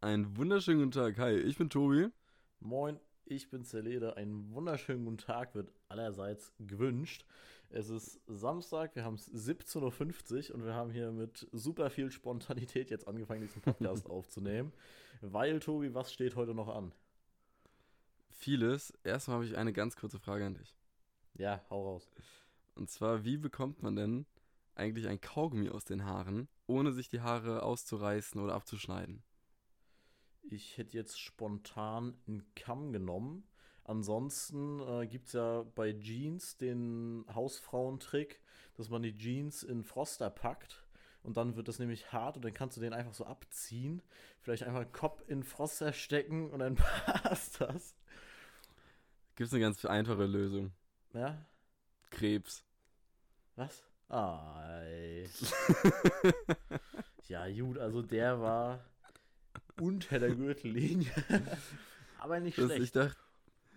Einen wunderschönen guten Tag. Hi, ich bin Tobi. Moin, ich bin Celede. Einen wunderschönen guten Tag wird allerseits gewünscht. Es ist Samstag, wir haben es 17.50 Uhr und wir haben hier mit super viel Spontanität jetzt angefangen, diesen Podcast aufzunehmen. Weil, Tobi, was steht heute noch an? Vieles. Erstmal habe ich eine ganz kurze Frage an dich. Ja, hau raus. Und zwar, wie bekommt man denn eigentlich ein Kaugummi aus den Haaren, ohne sich die Haare auszureißen oder abzuschneiden? Ich hätte jetzt spontan einen Kamm genommen. Ansonsten äh, gibt es ja bei Jeans den Hausfrauentrick, dass man die Jeans in Froster packt und dann wird das nämlich hart und dann kannst du den einfach so abziehen. Vielleicht einfach einen Kopf in Froster stecken und dann passt das. Gibt es eine ganz einfache Lösung. Ja? Krebs. Was? Ah, ey. ja, gut, also der war unter der Gürtellinie. Aber nicht Das, schlecht. ich dachte,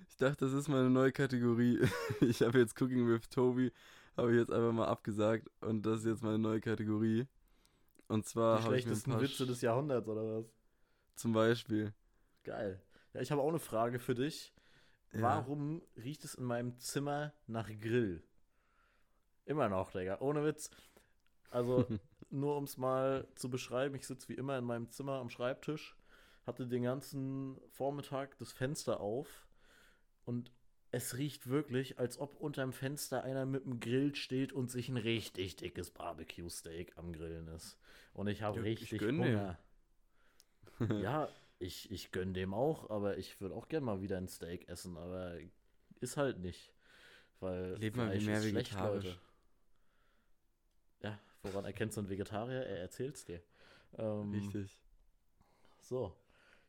ich dachte, das ist meine neue Kategorie. Ich habe jetzt Cooking with Toby, habe ich jetzt einfach mal abgesagt und das ist jetzt meine neue Kategorie. Und zwar die schlechtesten Witze des Jahrhunderts, oder was? zum Beispiel. Geil. Ja, ich habe auch eine Frage für dich. Ja. Warum riecht es in meinem Zimmer nach Grill? Immer noch, Digga. Ohne Witz. Also, nur um es mal zu beschreiben, ich sitze wie immer in meinem Zimmer am Schreibtisch, hatte den ganzen Vormittag das Fenster auf und es riecht wirklich, als ob unterm Fenster einer mit dem Grill steht und sich ein richtig dickes Barbecue-Steak am Grillen ist. Und ich habe ich richtig gönn Hunger. ja, ich, ich gönn dem auch, aber ich würde auch gerne mal wieder ein Steak essen, aber ist halt nicht. Weil wie Fleisch mehr ist schlecht, vegetarisch. Leute. Ja, woran erkennst du einen Vegetarier? Er erzählt's dir. Ähm, Richtig. so.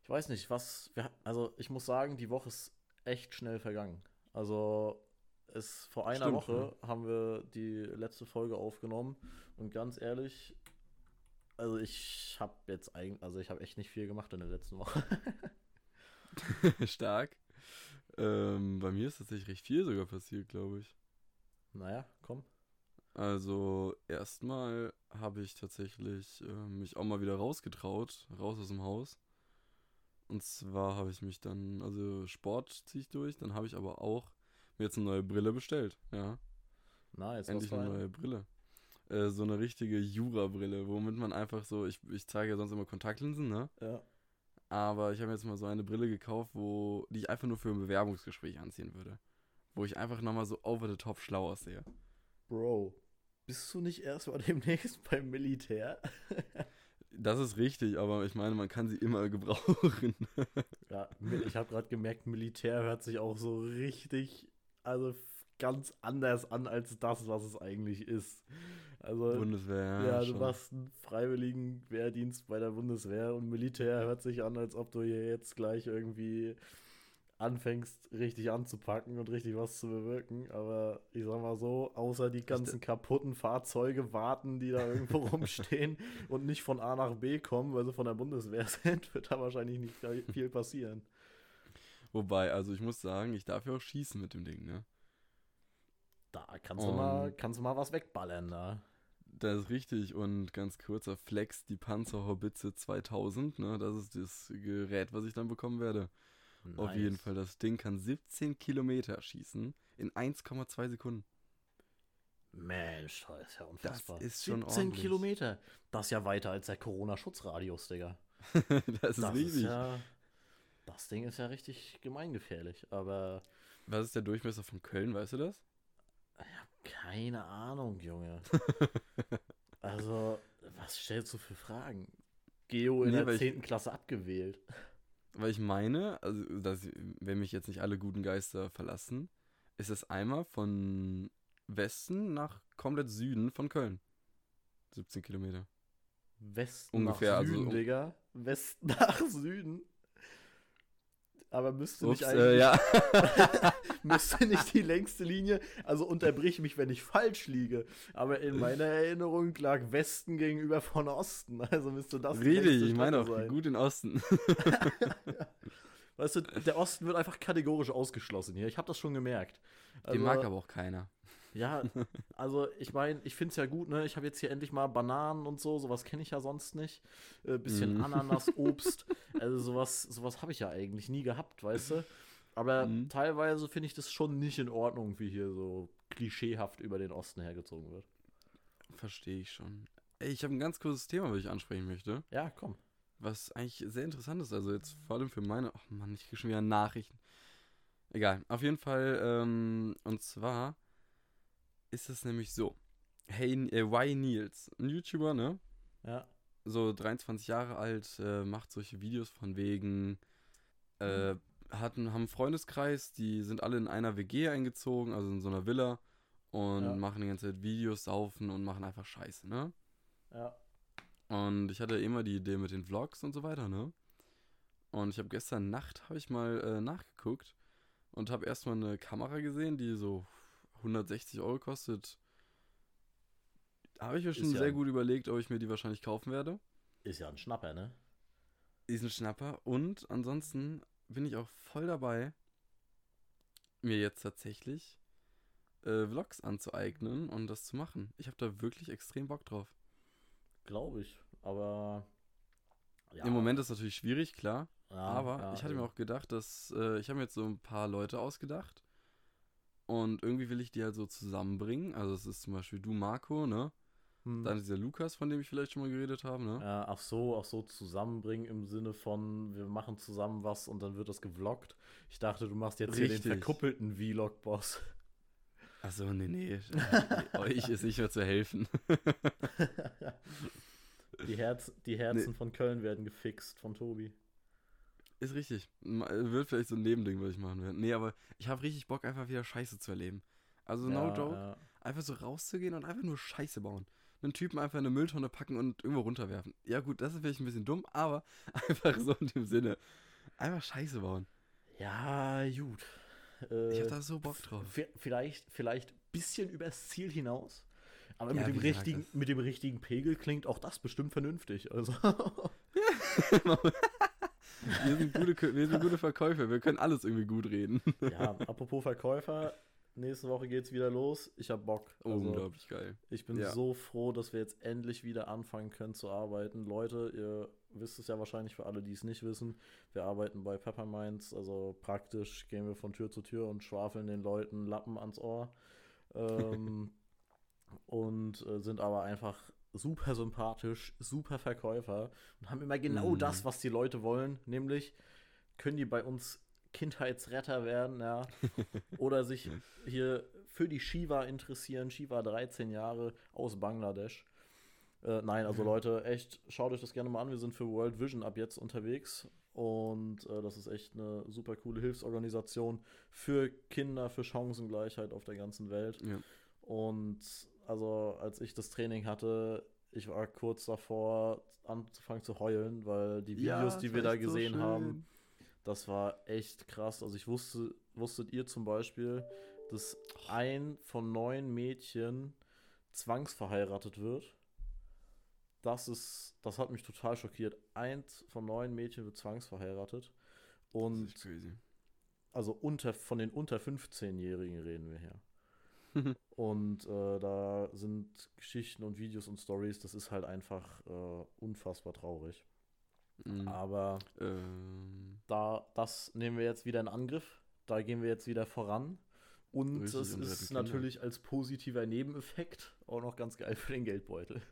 Ich weiß nicht, was. Wir, also, ich muss sagen, die Woche ist echt schnell vergangen. Also, es, vor einer Stimmt, Woche haben wir die letzte Folge aufgenommen und ganz ehrlich, also ich habe jetzt eigentlich, also ich habe echt nicht viel gemacht in der letzten Woche. Stark. Ähm, bei mir ist tatsächlich recht viel sogar passiert, glaube ich. naja, komm. Also erstmal habe ich tatsächlich äh, mich auch mal wieder rausgetraut, raus aus dem Haus. Und zwar habe ich mich dann, also Sport ziehe ich durch, dann habe ich aber auch mir jetzt eine neue Brille bestellt, ja. Na, jetzt Endlich eine neue Brille. Äh, so eine richtige Jura-Brille, womit man einfach so, ich, ich zeige ja sonst immer Kontaktlinsen, ne? Ja. Aber ich habe jetzt mal so eine Brille gekauft, wo, die ich einfach nur für ein Bewerbungsgespräch anziehen würde. Wo ich einfach nochmal so over the top schlau aussehe. Bro, bist du nicht erst mal demnächst beim Militär? Das ist richtig, aber ich meine, man kann sie immer gebrauchen. Ja, ich habe gerade gemerkt, Militär hört sich auch so richtig, also ganz anders an als das, was es eigentlich ist. Also, Bundeswehr, ja. ja, du schon. machst einen freiwilligen Wehrdienst bei der Bundeswehr und Militär hört sich an, als ob du hier jetzt gleich irgendwie anfängst, richtig anzupacken und richtig was zu bewirken. Aber ich sag mal so, außer die ganzen kaputten Fahrzeuge warten, die da irgendwo rumstehen und nicht von A nach B kommen, weil sie von der Bundeswehr sind, wird da wahrscheinlich nicht viel passieren. Wobei, also ich muss sagen, ich darf ja auch schießen mit dem Ding, ne? Da kannst du Und- mal, kannst du mal was wegballern da. Das ist richtig und ganz kurzer Flex, die Panzerhaubitze 2000, ne? Das ist das Gerät, was ich dann bekommen werde. Auf Nice. jeden Fall, das Ding kann 17 Kilometer schießen in 1,2 Sekunden. Mensch, das ist ja unfassbar. ist schon 17 ordentlich. Kilometer. Das ist ja weiter als der Corona-Schutzradius, Digga. das ist Das riesig. ist ja. Das Ding ist ja richtig gemeingefährlich, aber Was ist der Durchmesser von Köln, weißt du das? keine Ahnung, Junge. also, was stellst du für Fragen? Geo in Nee, der weil ich- 10. Klasse abgewählt. Weil ich meine, also dass, wenn mich jetzt nicht alle guten Geister verlassen, ist es einmal von Westen nach komplett Süden von Köln. 17 Kilometer. Westen Ungefähr, nach also Süden, um- Digga. Westen nach Süden. Aber müsste Ups, nicht äh, eigentlich ja. müsste nicht die längste Linie, also unterbrich mich, wenn ich falsch liege. Aber in meiner Erinnerung lag Westen gegenüber von Osten. Also müsste das Richtig, ich meine auch gut in Osten. Weißt du, der Osten wird einfach kategorisch ausgeschlossen hier. Ich habe das schon gemerkt. Also, Den mag aber auch keiner. Ja, also ich meine, ich finde es ja gut, ne? Ich habe jetzt hier endlich mal Bananen und so, sowas kenne ich ja sonst nicht. Äh, bisschen Mhm. Ananas, Obst, also sowas, sowas habe ich ja eigentlich nie gehabt, weißt du? Aber Mhm. teilweise finde ich das schon nicht in Ordnung, wie hier so klischeehaft über den Osten hergezogen wird. Verstehe ich schon. Ey, ich habe ein ganz kurzes Thema, was ich ansprechen möchte. Ja, komm. Was eigentlich sehr interessant ist. Also jetzt vor allem für meine. Ach Mann, ich kriege schon wieder Nachrichten. Egal. Auf jeden Fall. Ähm, und zwar ist es nämlich so. Hey, äh, Y Niels, ein YouTuber, ne? Ja. So 23 Jahre alt, äh, macht solche Videos von wegen. Äh, hatten, haben einen Freundeskreis, die sind alle in einer WG eingezogen, also in so einer Villa. Und Ja. machen die ganze Zeit Videos, saufen und machen einfach Scheiße, ne? Ja. Und ich hatte immer die Idee mit den Vlogs und so weiter, ne? Und ich habe gestern Nacht, habe ich mal äh, nachgeguckt und habe erstmal eine Kamera gesehen, die so 160 Euro kostet. Habe ich mir schon Ist ja- sehr gut überlegt, ob ich mir die wahrscheinlich kaufen werde. Ist ja ein Schnapper, ne? Diesen Schnapper. Und ansonsten bin ich auch voll dabei, mir jetzt tatsächlich äh, Vlogs anzueignen und das zu machen. Ich habe da wirklich extrem Bock drauf. Glaube ich. Aber. Ja, Im Moment ist es natürlich schwierig, klar. ja, Aber ich hatte mir auch gedacht, dass äh, ich habe mir jetzt so ein paar Leute ausgedacht und irgendwie will ich die halt so zusammenbringen. Also es ist zum Beispiel du, Marco, ne? Hm. Dann dieser Lukas, von dem ich vielleicht schon mal geredet habe, ne? Ja, ach so, auch so zusammenbringen im Sinne von, wir machen zusammen was und dann wird das gevloggt. Ich dachte, du machst jetzt hier den Richtig. verkuppelten Vlog-Boss. Achso, nee, nee. Euch ist nicht mehr zu helfen. Die, Herz, die Herzen von Köln werden gefixt von Tobi. Ist richtig. Ma- Wird vielleicht so ein Nebending, was ich machen werde. Nee, aber ich habe richtig Bock, einfach wieder Scheiße zu erleben. Also no Ja, joke. ja. Einfach so rauszugehen und einfach nur Scheiße bauen. Einen Typen einfach in eine Mülltonne packen und irgendwo runterwerfen. Ja gut, das ist vielleicht ein bisschen dumm, aber einfach so in dem Sinne. Einfach Scheiße bauen. Ja, gut. Äh, Ich hab da so Bock drauf. vi- Vielleicht, vielleicht ein bisschen übers Ziel hinaus. Aber Ja, mit, dem richtigen, mit dem richtigen Pegel klingt auch das bestimmt vernünftig. Also. Wir sind, gute, wir sind gute Verkäufer, wir können alles irgendwie gut reden. ja, apropos Verkäufer, nächste Woche geht's wieder los. Ich hab Bock. Also, Unglaublich geil. Ich bin Ja. so froh, dass wir jetzt endlich wieder anfangen können zu arbeiten. Leute, ihr wisst es ja wahrscheinlich für alle, die es nicht wissen. Wir arbeiten bei Pepperminds, also praktisch gehen wir von Tür zu Tür und schwafeln den Leuten Lappen ans Ohr. Ähm, und äh, sind aber einfach super sympathisch, super Verkäufer und haben immer genau Mhm. das, was die Leute wollen, nämlich können die bei uns Kindheitsretter werden, ja, oder sich hier für die Shiva interessieren. Shiva 13 Jahre aus Bangladesch. Äh, nein, also Leute, echt, schaut euch das gerne mal an. Wir sind für World Vision ab jetzt unterwegs. Und äh, das ist echt eine super coole Hilfsorganisation für Kinder, für Chancengleichheit auf der ganzen Welt. Ja. Und also, als ich das Training hatte, ich war kurz davor, anzufangen zu heulen, weil die Videos, Ja, die wir da echt so gesehen haben, das war echt krass. Also ich wusste, wusstet ihr zum Beispiel, dass ein von neun Mädchen zwangsverheiratet wird? Das ist, das hat mich total schockiert. Eins von neun Mädchen wird zwangsverheiratet. Das Und also unter, von den unter 15-Jährigen reden wir hier. Und äh, da sind Geschichten und Videos und Stories, das ist halt einfach äh, unfassbar traurig. Mhm. Aber Ähm, da, das nehmen wir jetzt wieder in Angriff. Da gehen wir jetzt wieder voran. Und Richtig, retten ist Kinder. natürlich als positiver Nebeneffekt auch noch ganz geil für den Geldbeutel.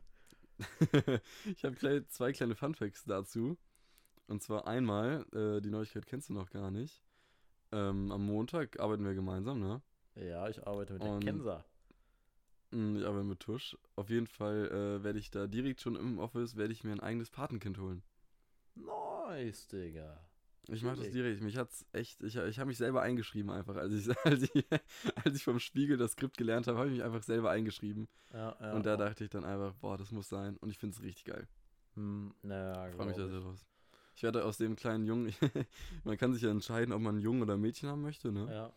ich habe kleine, zwei kleine Funfacts dazu. Und zwar einmal, äh, die Neuigkeit kennst du noch gar nicht. Ähm, am Montag arbeiten wir gemeinsam, ne? Ja, ich arbeite mit der Und- Kensa. Mm, Ich arbeite mit Tusch. Auf jeden Fall äh, werde ich da direkt schon im Office, werde ich mir ein eigenes Patenkind holen. Nice, Digga. Ich mache das direkt. Mich hat's echt, ich, ich habe mich selber eingeschrieben einfach. Als ich, als ich, als ich vom Spiegel das Skript gelernt habe, habe ich mich einfach selber eingeschrieben. Ja, ja, Und da dachte ich dann einfach, boah, das muss sein. Und ich finde es richtig geil. Hm, naja, Ich freue mich da sehr draus. Ich werde aus dem kleinen Jungen, man kann sich ja entscheiden, ob man einen Jungen oder ein Mädchen haben möchte, ne? Ja.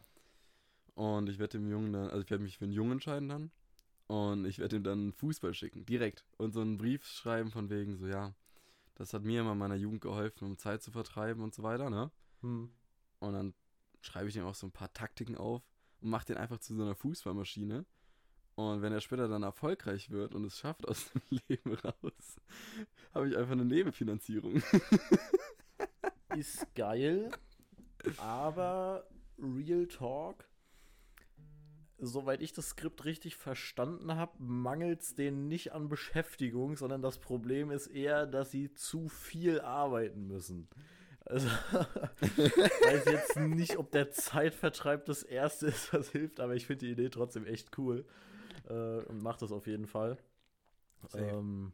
Und ich werde dem Jungen dann, also ich werde mich für einen Jungen entscheiden dann. Und ich werde ihm dann Fußball schicken, direkt. Und so einen Brief schreiben von wegen so, ja, das hat mir immer in meiner Jugend geholfen, um Zeit zu vertreiben und so weiter, ne? Hm. Und dann schreibe ich ihm auch so ein paar Taktiken auf und mache den einfach zu so einer Fußballmaschine. Und wenn er später dann erfolgreich wird und es schafft aus dem Leben raus, habe ich einfach eine Nebenfinanzierung. Ist geil, aber Real Talk, soweit ich das Skript richtig verstanden habe, mangelt es denen nicht an Beschäftigung, sondern das Problem ist eher, dass sie zu viel arbeiten müssen. Also, weiß jetzt nicht, ob der Zeitvertreib das erste ist, was hilft, aber ich finde die Idee trotzdem echt cool äh, und mache das auf jeden Fall. Ähm,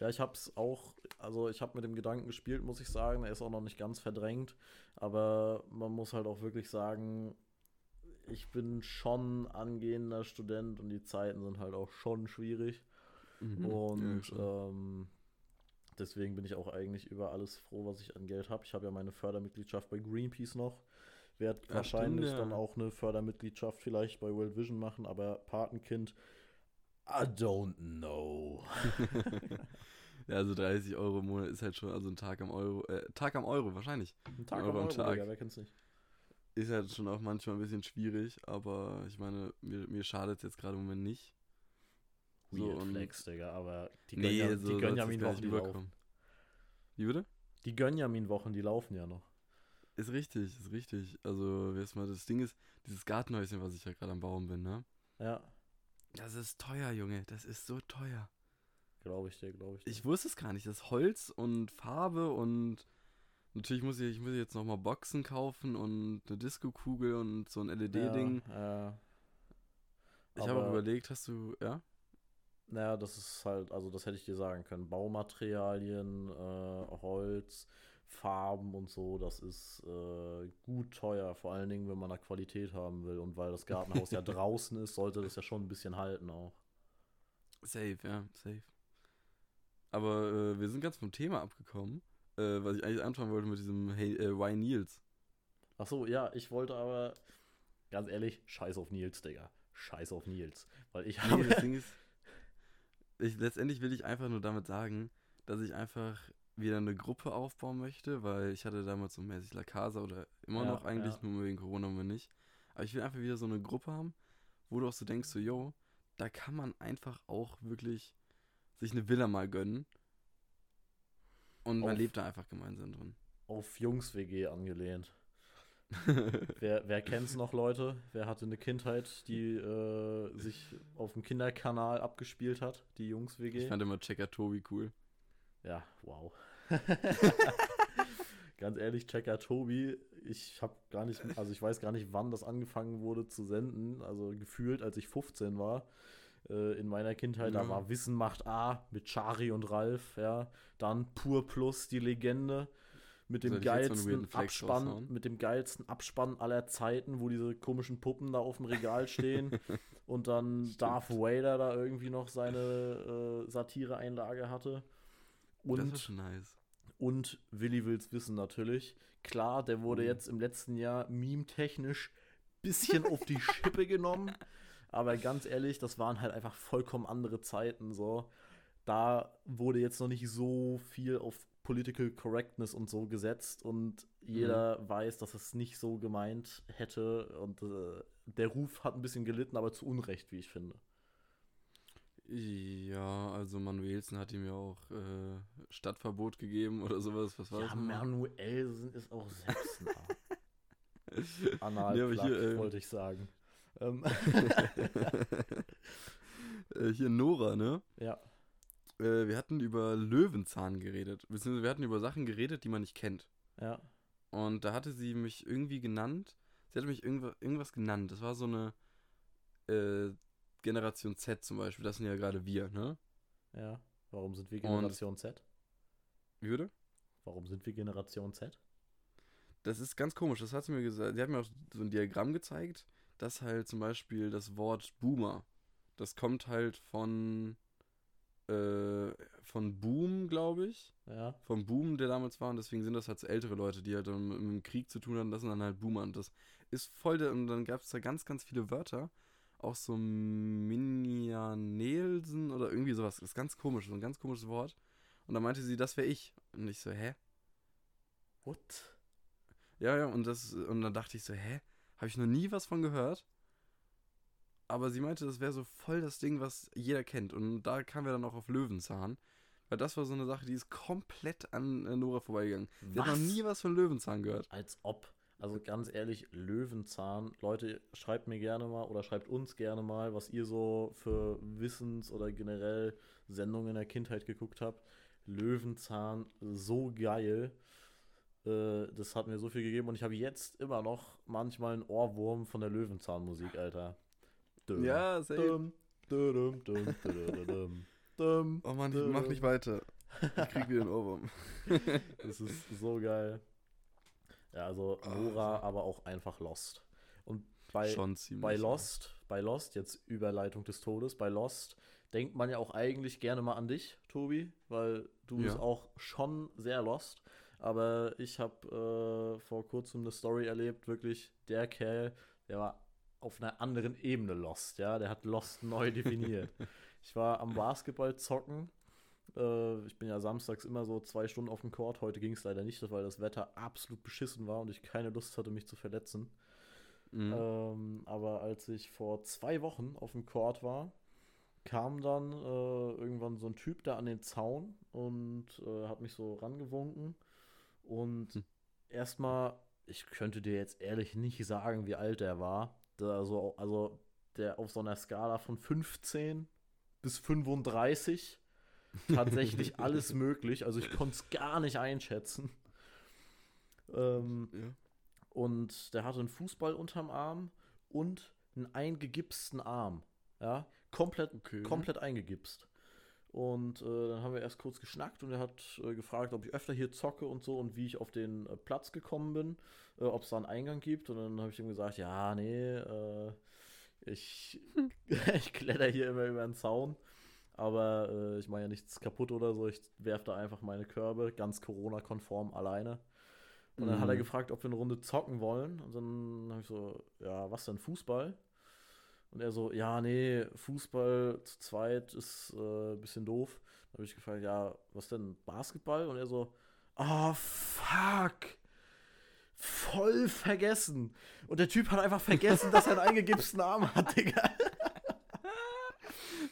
ja, ich habe es auch, also ich habe mit dem Gedanken gespielt, muss ich sagen. Er ist auch noch nicht ganz verdrängt, aber man muss halt auch wirklich sagen, ich bin schon angehender Student und die Zeiten sind halt auch schon schwierig. Mhm. Und Ja, ähm, deswegen bin ich auch eigentlich über alles froh, was ich an Geld habe. Ich habe ja meine Fördermitgliedschaft bei Greenpeace noch. Werde Ja, wahrscheinlich ja. dann auch eine Fördermitgliedschaft vielleicht bei World Vision machen, aber Patenkind, I don't know. ja, also 30 Euro im Monat ist halt schon, also ein Tag am Euro, äh, Tag am Euro wahrscheinlich. Ein Tag Euro am am Euro, Tag. Digga, wer kennt's nicht? Ist halt schon auch manchmal ein bisschen schwierig, aber ich meine, mir, mir schadet es jetzt gerade im Moment nicht. So, Weird und- Flex, Digga, aber die, Nee, Gönja, so die Gönjamin-Wochen, gar nicht die laufen. Wie bitte? Die Gönjamin-Wochen, die laufen ja noch. Ist richtig, ist richtig. Also, erstmal, das Ding ist, dieses Gartenhäuschen, was ich ja gerade am Bauen bin, ne? Ja, Das ist teuer, Junge. Das ist so teuer. glaube ich dir, glaube ich dir. Ich wusste es gar nicht. Das Holz und Farbe und natürlich muss ich, ich muss jetzt nochmal Boxen kaufen und eine Disco-Kugel und so ein LED-Ding. Ja, ja. ich habe auch überlegt, hast du, ja? Naja, das ist halt, also das hätte ich dir sagen können. Baumaterialien, äh, Holz, Farben und so, das ist äh, gut teuer, vor allen Dingen, wenn man da Qualität haben will. Und weil das Gartenhaus ja draußen ist, sollte das ja schon ein bisschen halten auch. Safe, ja, safe. Aber äh, wir sind ganz vom Thema abgekommen, äh, was ich eigentlich anfangen wollte mit diesem Hey, äh, Why Nils. Ach so, ja, ich wollte aber, ganz ehrlich, scheiß auf Nils, Digga. Scheiß auf Nils. Weil ich Nee, habe. das Ding ist, ich, letztendlich will ich einfach nur damit sagen, dass ich einfach wieder eine Gruppe aufbauen möchte, weil ich hatte damals so mäßig La Casa oder immer Ja, noch eigentlich, ja. nur wegen Corona immer nicht. Aber ich will einfach wieder so eine Gruppe haben, wo du auch so denkst, so, yo, da kann man einfach auch wirklich sich eine Villa mal gönnen. Und man Auf- lebt da einfach gemeinsam drin. auf Jungs-WG angelehnt. Wer, wer kennt's noch, Leute? Wer hatte eine Kindheit, die äh, sich auf dem Kinderkanal abgespielt hat? Die Jungs-WG? Ich fand immer Checker Tobi cool. Ja, wow. Ganz ehrlich, Checker Tobi, ich habe gar nicht, also ich weiß gar nicht, wann das angefangen wurde zu senden. Also gefühlt, als ich 15 war. Äh, in meiner Kindheit, da Ja. war Wissen macht A mit Chari und Ralf, ja. Dann Pur Plus, die Legende. Mit dem so geilsten Abspann, raushauen? mit dem geilsten Abspann aller Zeiten, wo diese komischen Puppen da auf dem Regal stehen und dann Stimmt. Darth Vader da irgendwie noch seine äh, Satire-Einlage hatte. das Und ist schon nice. und Willi will's wissen natürlich. Klar, der wurde Mhm. jetzt im letzten Jahr meme-technisch bisschen auf die Schippe genommen. Aber ganz ehrlich, das waren halt einfach vollkommen andere Zeiten. So. Da wurde jetzt noch nicht so viel auf Political Correctness und so gesetzt und jeder Mhm. weiß, dass es nicht so gemeint hätte. Und äh, der Ruf hat ein bisschen gelitten, aber zu Unrecht, wie ich finde. Ja, also Manuelsen hat ihm ja auch äh, Stadtverbot gegeben oder sowas. Was war Ja, das? Manuelsen ist auch selbstnah. Nee, Analplug, aber hier, äh, wollte ich sagen. Ähm, äh, hier Nora, ne? ja, Äh, wir hatten über Löwenzahn geredet. Beziehungsweise wir hatten über Sachen geredet, die man nicht kennt. ja. Und da hatte sie mich irgendwie genannt. Sie hatte mich irgendwas, irgendwas genannt. Das war so eine äh, Generation Z zum Beispiel. Das sind ja gerade wir, ne? Ja. Warum sind wir Und- Generation Z? Wie würde? Warum sind wir Generation Z? Das ist ganz komisch. Das hat sie mir gesagt. Sie hat mir auch so ein Diagramm gezeigt, dass halt zum Beispiel das Wort Boomer, das kommt halt von äh, von Boom, glaube ich. Ja. Vom Boom, der damals war. Und deswegen sind das halt so ältere Leute, die halt mit, dem Krieg zu tun hatten. Das sind dann halt Boomer. Und das ist voll der. Und dann gab es da ganz, ganz viele Wörter. Auch so Minianelsen oder irgendwie sowas. Das ist ganz komisch. So ein ganz komisches Wort. Und dann meinte sie, das wäre ich. Und ich so, hä? What? Ja, ja, und das, und dann dachte ich so, hä? Habe ich noch nie was von gehört? aber sie meinte, das wäre so voll das Ding, was jeder kennt. Und da kamen wir dann auch auf Löwenzahn. Weil das war so eine Sache, die ist komplett an Nora vorbeigegangen. Die hat noch Was? nie was von Löwenzahn gehört. Als ob. Also ganz ehrlich, Löwenzahn. Leute, schreibt mir gerne mal oder schreibt uns gerne mal, was ihr so für Wissens- oder generell Sendungen in der Kindheit geguckt habt. Löwenzahn, so geil. Äh, das hat mir so viel gegeben und ich habe jetzt immer noch manchmal einen Ohrwurm von der Löwenzahn-Musik, Alter. Dum, Ja, safe. dum, dum, dum, dum, dum, dum, dum. Oh Mann, ich mach nicht weiter. Ich krieg wieder einen Ohrwurm. Das ist so geil. Ja, also Ah, Nora, aber auch einfach Lost. Und bei, Schon ziemlich. bei. Lost, bei Lost, jetzt Überleitung des Todes, bei Lost denkt man ja auch eigentlich gerne mal an dich, Tobi, weil du Ja. bist auch schon sehr Lost. Aber ich habe äh, vor kurzem eine Story erlebt, wirklich der Kerl, der war auf einer anderen Ebene Lost, ja, der hat Lost neu definiert. ich war am Basketball zocken. Äh, ich bin ja samstags immer so zwei Stunden auf dem Court. Heute ging es leider nicht, weil das Wetter absolut beschissen war und ich keine Lust hatte, mich zu verletzen. Mhm. Ähm, aber als ich vor zwei Wochen auf dem Court war, kam dann äh, irgendwann so ein Typ da an den Zaun und äh, hat mich so rangewunken. Und Hm. erstmal, ich könnte dir jetzt ehrlich nicht sagen, wie alt der war. Also, also der auf so einer Skala von 15 bis 35 tatsächlich alles möglich. Also ich konnte es gar nicht einschätzen. Ähm, ja. und der hatte einen Fußball unterm Arm und einen eingegipsten Arm. Ja, komplett, Okay. komplett eingegipst. Und äh, dann haben wir erst kurz geschnackt und er hat äh, gefragt, ob ich öfter hier zocke und so und wie ich auf den äh, Platz gekommen bin, äh, ob es da einen Eingang gibt. Und dann habe ich ihm gesagt, ja, nee, äh, ich, ich kletter hier immer über den Zaun. Aber äh, ich mache ja nichts kaputt oder so. Ich werfe da einfach meine Körbe, ganz Corona-konform, alleine. Und dann hat er Mhm. gefragt, ob wir eine Runde zocken wollen. Und dann habe ich so, ja, was denn, Fußball? Und er so, ja, nee, Fußball zu zweit ist äh, ein bisschen doof. Dann habe ich gefragt, ja, was denn, Basketball? Und er so, ah, fuck. Voll vergessen. Und der Typ hat einfach vergessen, dass er einen eingegipsten Arm hat, Digga.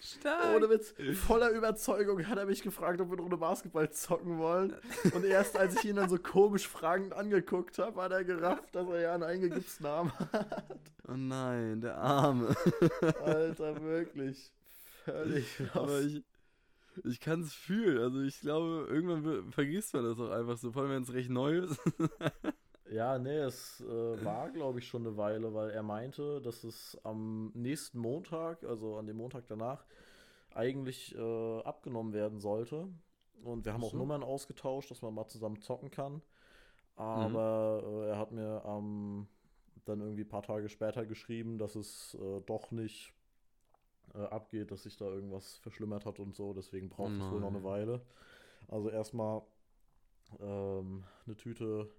Stark. Ohne Witz, voller Überzeugung hat er mich gefragt, ob wir eine Runde Basketball zocken wollen. Und erst als ich ihn dann so komisch fragend angeguckt habe, hat er gerafft, dass er ja einen eingegipsten Arm hat. Oh nein, der Arme. Alter, wirklich. Völlig Aber ich, ich kann es fühlen. Also ich glaube, irgendwann vergisst man das auch einfach so, vor allem wenn es recht neu ist. Ja, nee, es äh, war, glaube ich, schon eine Weile, weil er meinte, dass es am nächsten Montag, also an dem Montag danach, eigentlich äh, abgenommen werden sollte. Und wir haben Ach auch so. Nummern ausgetauscht, dass man mal zusammen zocken kann. Aber äh, er hat mir ähm, dann irgendwie ein paar Tage später geschrieben, dass es äh, doch nicht äh, abgeht, dass sich da irgendwas verschlimmert hat und so. Deswegen braucht es wohl noch eine. Weile. Also erstmal ähm, eine Tüte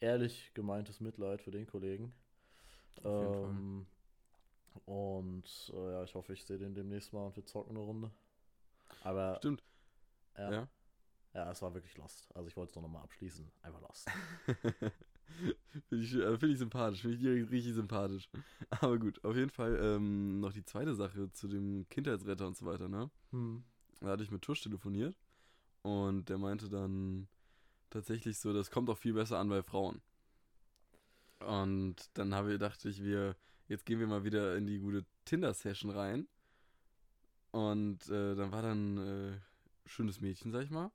ehrlich gemeintes Mitleid für den Kollegen. Ähm, und äh, ja, ich hoffe, ich sehe den demnächst mal und wir zocken eine Runde. Aber Stimmt. ja, Ja. ja. es war wirklich lost. Also ich wollte es noch mal abschließen. Einfach lost. Finde ich, äh, find ich sympathisch, finde ich direkt richtig sympathisch. Aber gut, auf jeden Fall ähm, noch die zweite Sache zu dem Kindheitsretter und so weiter, ne? Hm. Da hatte ich mit Tusch telefoniert und der meinte dann tatsächlich so, das kommt auch viel besser an bei Frauen. Und dann habe ich, dachte ich, wir, jetzt gehen wir mal wieder in die gute Tinder-Session rein. Und äh, dann war dann äh, schönes Mädchen, sag ich mal.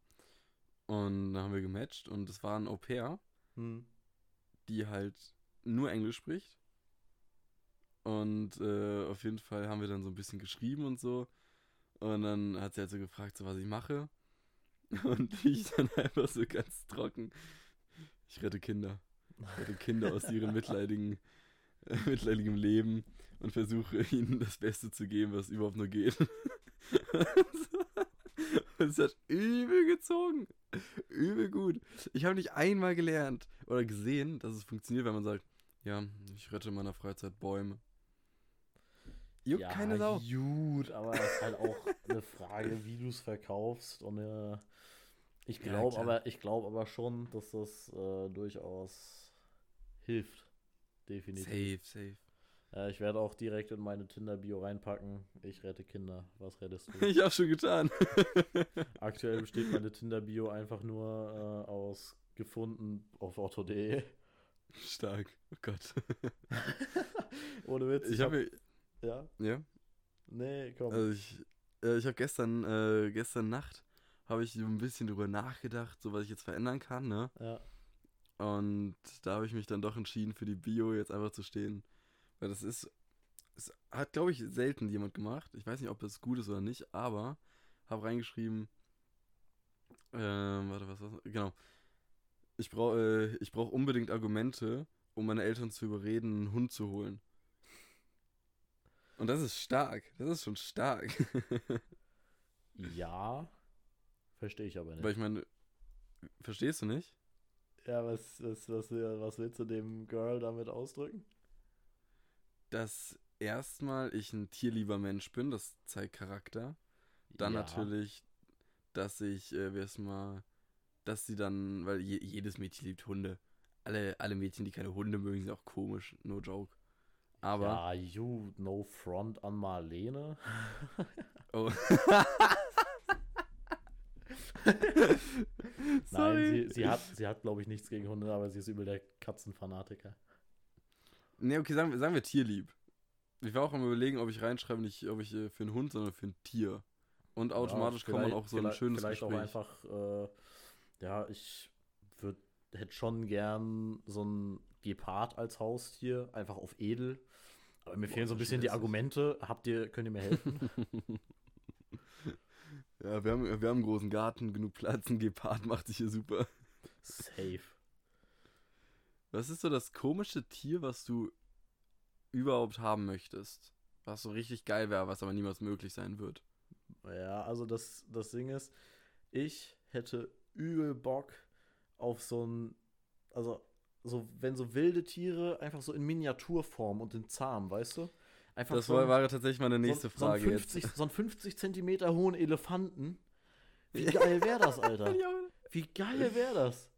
Und dann haben wir gematcht und es war ein Au pair, Hm. die halt nur Englisch spricht. Und äh, auf jeden Fall haben wir dann so ein bisschen geschrieben und so. Und dann hat sie halt so gefragt, so was ich mache. Und ich dann einfach so ganz trocken. Ich rette Kinder. Ich rette Kinder aus ihrem mitleidigen, äh, mitleidigen Leben und versuche ihnen das Beste zu geben, was überhaupt nur geht. Und es hat übel gezogen. Übel gut. Ich habe nicht einmal gelernt oder gesehen, dass es funktioniert, wenn man sagt, ja, ich rette in meiner Freizeit Bäume. Juckt keine Sau. Gut, aber es ist halt auch eine Frage, wie du es verkaufst. Und äh, ich Ja, glaube klar. aber, ich glaube aber schon, dass das äh, durchaus hilft. Definitiv. Safe, safe. Ja, ich werde auch direkt in meine Tinder-Bio reinpacken. Ich rette Kinder. Was rettest du? Ich hab's schon getan. Aktuell besteht meine Tinder-Bio einfach nur äh, aus gefunden auf otto.de. Stark. Oh Gott. Ohne Witz. Ich habe Ja? ja, Nee, komm. also ich äh, ich habe gestern äh, gestern Nacht habe ich so ein bisschen drüber nachgedacht, so was ich jetzt verändern kann, ne? ja. Und da habe ich mich dann doch entschieden für die Bio jetzt einfach zu stehen, weil das ist es hat glaube ich selten jemand gemacht. Ich weiß nicht, ob das gut ist oder nicht, aber habe reingeschrieben ähm, warte, was war's? Genau. Ich brauche äh, ich brauche unbedingt Argumente, um meine Eltern zu überreden, einen Hund zu holen. Und das ist stark. Das ist schon stark. Ja. Verstehe ich aber nicht. Weil ich meine, verstehst du nicht? ja, was, was, was, was willst du dem Girl damit ausdrücken? Dass erstmal ich ein tierlieber Mensch bin, das zeigt Charakter. Dann ja. natürlich, dass ich, äh, wer es mal, dass sie dann, weil je, jedes Mädchen liebt Hunde. Alle, alle Mädchen, die keine Hunde mögen, sind auch komisch, no joke. Aber, Ja, you, no front an Marlene. oh. Nein, sie, sie hat, sie hat glaube ich, nichts gegen Hunde, aber sie ist übel der Katzenfanatiker. Nee, okay, sagen, wir- sagen wir tierlieb. Ich war auch am überlegen, ob ich reinschreibe, nicht ob ich äh, für einen Hund, sondern für ein Tier. Und automatisch Ja, kommt man vielleicht- auch so ein vielleicht- schönes Vielleicht Gespräch. auch einfach, äh, ja, ich hätte schon gern so ein Gepard als Haustier, einfach auf edel. Aber mir Boah, fehlen so ein bisschen die. Argumente. Habt ihr, könnt ihr mir helfen? Ja, wir haben, wir haben einen großen Garten, genug Platz, ein Gepard macht sich hier super. Safe. Was ist so das komische Tier, was du überhaupt haben möchtest? Was so richtig geil wäre, was aber niemals möglich sein wird. Ja, also das, das Ding ist, ich hätte übel Bock auf so ein, also so, wenn so wilde Tiere einfach so in Miniaturform und in zahm, weißt du? Einfach Das so war, ein- war tatsächlich meine nächste so, Frage so einen 50, jetzt. So einen 50 Zentimeter hohen Elefanten. Wie geil wäre das, Alter? Wie geil wäre das?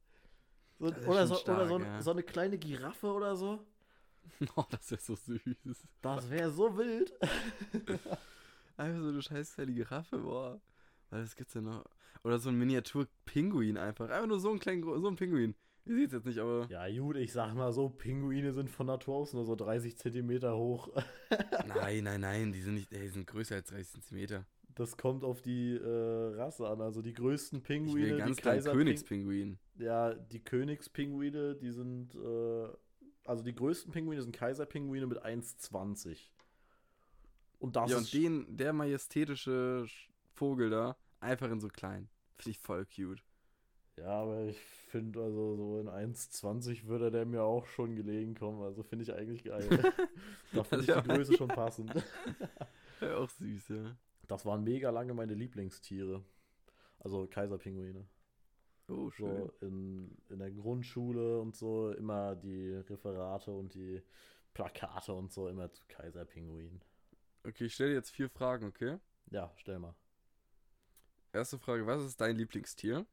So, Das oder so, oder so, stark, ja. so eine kleine Giraffe oder so. Oh, das ist so süß. Das wäre so wild. Einfach so eine scheiß kleine Giraffe, boah. Weil das gibt's ja noch. Oder so ein Miniatur-Pinguin einfach. Einfach nur so ein kleinen, so ein Pinguin. Ihr seht's jetzt nicht, aber. Ja, gut, ich sag mal so, Pinguine sind von Natur aus nur so 30 Zentimeter hoch. Nein, nein, nein, die sind nicht, ey, die sind größer als 30 Zentimeter. Das kommt auf die äh, Rasse an. Also die größten Ich will Pinguine, ganz die kleinen Kaiserping- Königspinguin. Ja, die Königspinguine, die sind, äh, also die größten Pinguine sind Kaiserpinguine mit 1,20. Und das Ja, ist und den, der majestätische Sch- Vogel da, einfach in so klein. Finde ich voll cute. Ja, aber ich finde, also so in 1,20 würde der mir auch schon gelegen kommen. Also finde ich eigentlich geil. da finde ich die Größe schon passend. Ja, auch süß, ja. Das waren mega lange meine Lieblingstiere. Also Kaiserpinguine. Oh, schön. So in, in der Grundschule und so immer die Referate und die Plakate und so immer zu Kaiserpinguinen. Okay, ich stelle dir jetzt vier Fragen, okay? Ja, stell mal. Erste Frage, was ist dein Lieblingstier?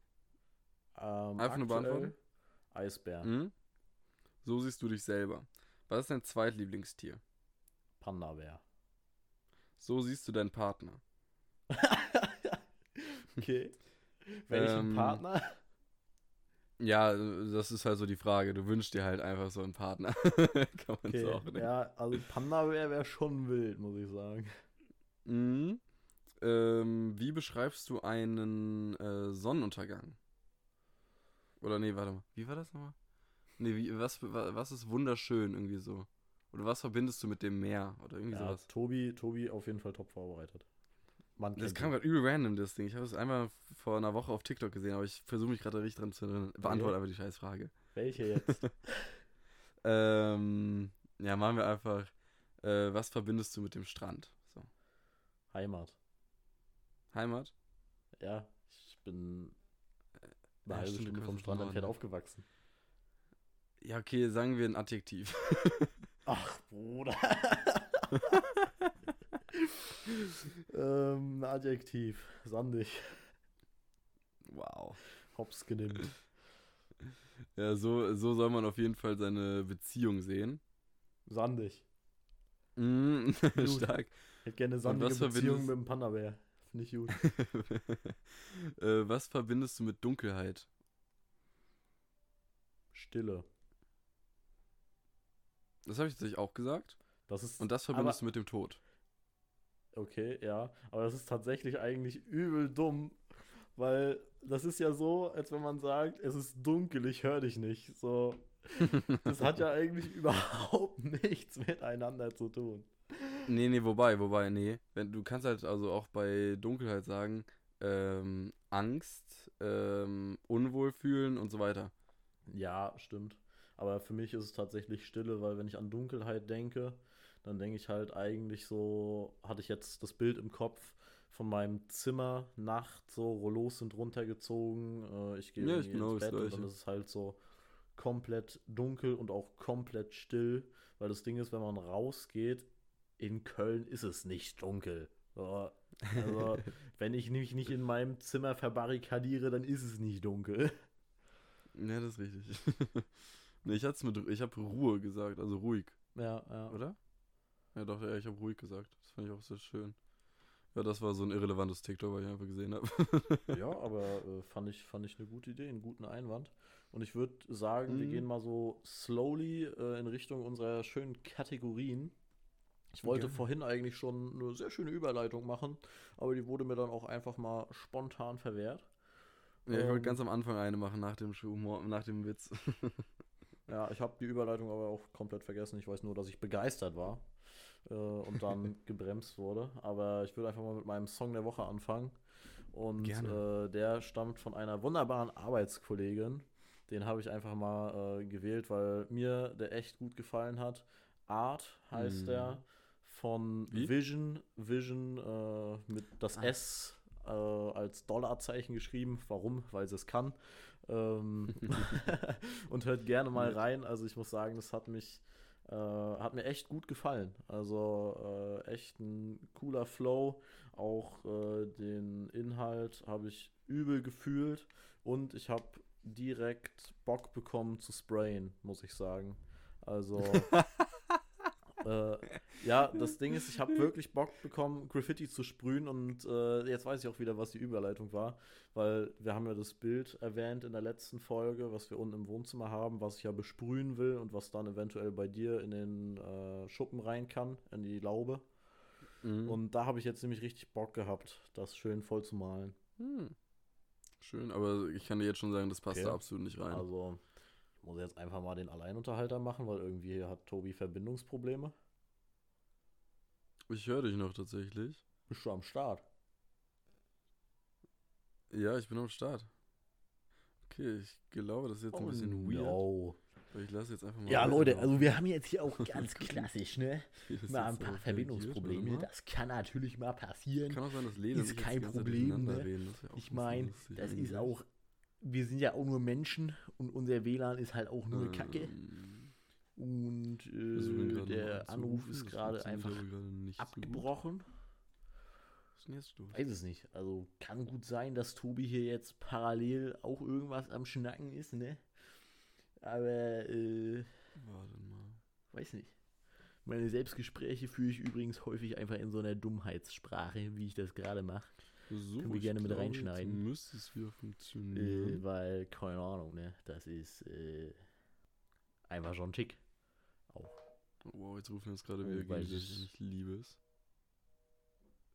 Ähm, Einfach nur beantworten? Eisbär, Hm? So siehst du dich selber. Was ist dein Zweitlieblingstier? Panda-Bär. So siehst du deinen Partner. okay. Welchen Ähm, Partner? Ja, das ist halt so die Frage. Du wünschst dir halt einfach so einen Partner. Kann man Okay. so auch nennen. Ja, also Panda-Bär wäre schon wild, muss ich sagen. Mhm. Ähm, wie beschreibst du einen äh, Sonnenuntergang? Oder nee, warte mal. Wie war das nochmal? Nee, wie, was, wa- was ist wunderschön irgendwie so? Oder was verbindest du mit dem Meer? Oder irgendwie Ja, sowas? Tobi, Tobi auf jeden Fall top vorbereitet. Man Das kam gerade übel random, das Ding. Ich habe es einmal vor einer Woche auf TikTok gesehen, aber ich versuche mich gerade richtig dran zu erinnern. Beantworte einfach die Scheißfrage. Welche jetzt? Ähm, ja, machen wir einfach. Äh, was verbindest du mit dem Strand? So. Heimat. Heimat? Ja, ich bin eine halbe du Stunde vom Strand von entfernt Norden. aufgewachsen. Ja, okay, sagen wir ein Adjektiv. Ach, Bruder. ähm, ein Adjektiv. Sandig. wow. Hops genimmt. Ja, so, so soll man auf jeden Fall seine Beziehung sehen. Sandig. Mm, stark. Hätte gerne sandige Beziehung mit dem Panda-Bär. Finde ich gut. äh, was verbindest du mit Dunkelheit? Stille. Das habe ich tatsächlich auch gesagt. Das ist. Und das verbindest du mit dem Tod. Okay, ja. Aber das ist tatsächlich eigentlich übel dumm. Weil das ist ja so, als wenn man sagt, es ist dunkel, ich höre dich nicht. So. Das hat ja eigentlich überhaupt nichts miteinander zu tun. Nee, nee, wobei, wobei, nee. Wenn, du kannst halt also auch bei Dunkelheit sagen, ähm, Angst, ähm, Unwohlfühlen und so weiter. Ja, stimmt. Aber für mich ist es tatsächlich Stille, weil wenn ich an Dunkelheit denke, dann denke ich halt eigentlich so, hatte ich jetzt das Bild im Kopf von meinem Zimmer, Nacht, so Rollos sind runtergezogen, äh, ich gehe Ja, genau ins das Bett und dann ist es halt so komplett dunkel und auch komplett still, weil das Ding ist, wenn man rausgeht, in Köln ist es nicht dunkel. So, also, wenn ich mich nicht in meinem Zimmer verbarrikadiere, dann ist es nicht dunkel. Ja, das ist richtig. nee, ich hat's mit, ich habe Ruhe gesagt, also ruhig, Ja, ja. oder? Ja, doch, ja, ich habe ruhig gesagt. Das fand ich auch sehr schön. Ja, das war so ein irrelevantes TikTok, weil ich einfach gesehen habe. Ja, aber äh, fand, ich, fand ich eine gute Idee, einen guten Einwand. Und ich würde sagen, wir Mhm. gehen mal so slowly äh, in Richtung unserer schönen Kategorien. Ich wollte Gerne. vorhin eigentlich schon eine sehr schöne Überleitung machen, aber die wurde mir dann auch einfach mal spontan verwehrt. ja, ich Ähm. wollte ganz am Anfang eine machen, nach dem Humor, nach dem Witz. Ja, ich habe die Überleitung aber auch komplett vergessen. Ich weiß nur, dass ich begeistert war äh, und dann gebremst wurde. Aber ich würde einfach mal mit meinem Song der Woche anfangen. Und äh, der stammt von einer wunderbaren Arbeitskollegin. Den habe ich einfach mal äh, gewählt, weil mir der echt gut gefallen hat. Art heißt Hm. der von Wie? Vision. Vision äh, mit das Ah. S äh, als Dollarzeichen geschrieben. Warum? Weil sie es kann. Ähm, und hört gerne mal rein. Also ich muss sagen, das hat mich äh, hat mir echt gut gefallen. Also äh, echt ein cooler Flow. Auch äh, den Inhalt habe ich übel gefühlt und ich habe direkt Bock bekommen zu sprayen, muss ich sagen. Also äh, ja, das Ding ist, ich habe wirklich Bock bekommen, Graffiti zu sprühen und äh, jetzt weiß ich auch wieder, was die Überleitung war, weil wir haben ja das Bild erwähnt in der letzten Folge, was wir unten im Wohnzimmer haben, was ich ja besprühen will und was dann eventuell bei dir in den äh, Schuppen rein kann, in die Laube. Mhm. Und da habe ich jetzt nämlich richtig Bock gehabt, das schön voll zu malen. Hm. Schön, aber ich kann dir jetzt schon sagen, das passt Okay. da absolut nicht rein. Also, ich muss jetzt einfach mal den Alleinunterhalter machen, weil irgendwie hat Tobi Verbindungsprobleme. Ich höre dich noch tatsächlich. Bist du am Start? Ja, ich bin am Start. Okay, ich glaube, das ist jetzt ein bisschen weird. no. Ich lasse jetzt einfach mal. Oh, Ja, Leute, also wir haben jetzt hier auch ganz klassisch, ne? Mal ein paar Verbindungsprobleme. Das kann natürlich mal passieren. Kann auch sein, dass Lena Ist kein Problem, ne? reden. Das ein Ich meine, das ist auch. Wir sind ja auch nur Menschen und unser WLAN ist halt auch nur Kacke. Ähm, Und wir versuchen äh, der Anruf ist gerade einfach abgebrochen. Was ist denn jetzt los? Weiß es nicht. Also kann gut sein, dass Tobi hier jetzt parallel auch irgendwas am Schnacken ist, ne? Aber äh, Warte mal. weiß nicht. Meine Selbstgespräche führe ich übrigens häufig einfach in so einer Dummheitssprache, wie ich das gerade mache. So, Können wir gerne mit reinschneiden. Müsste es wieder funktionieren. Äh, weil, keine Ahnung, ne? Das ist äh, einfach schon schick. wow, jetzt rufen wir uns gerade Oh, wieder an. Ich liebe es.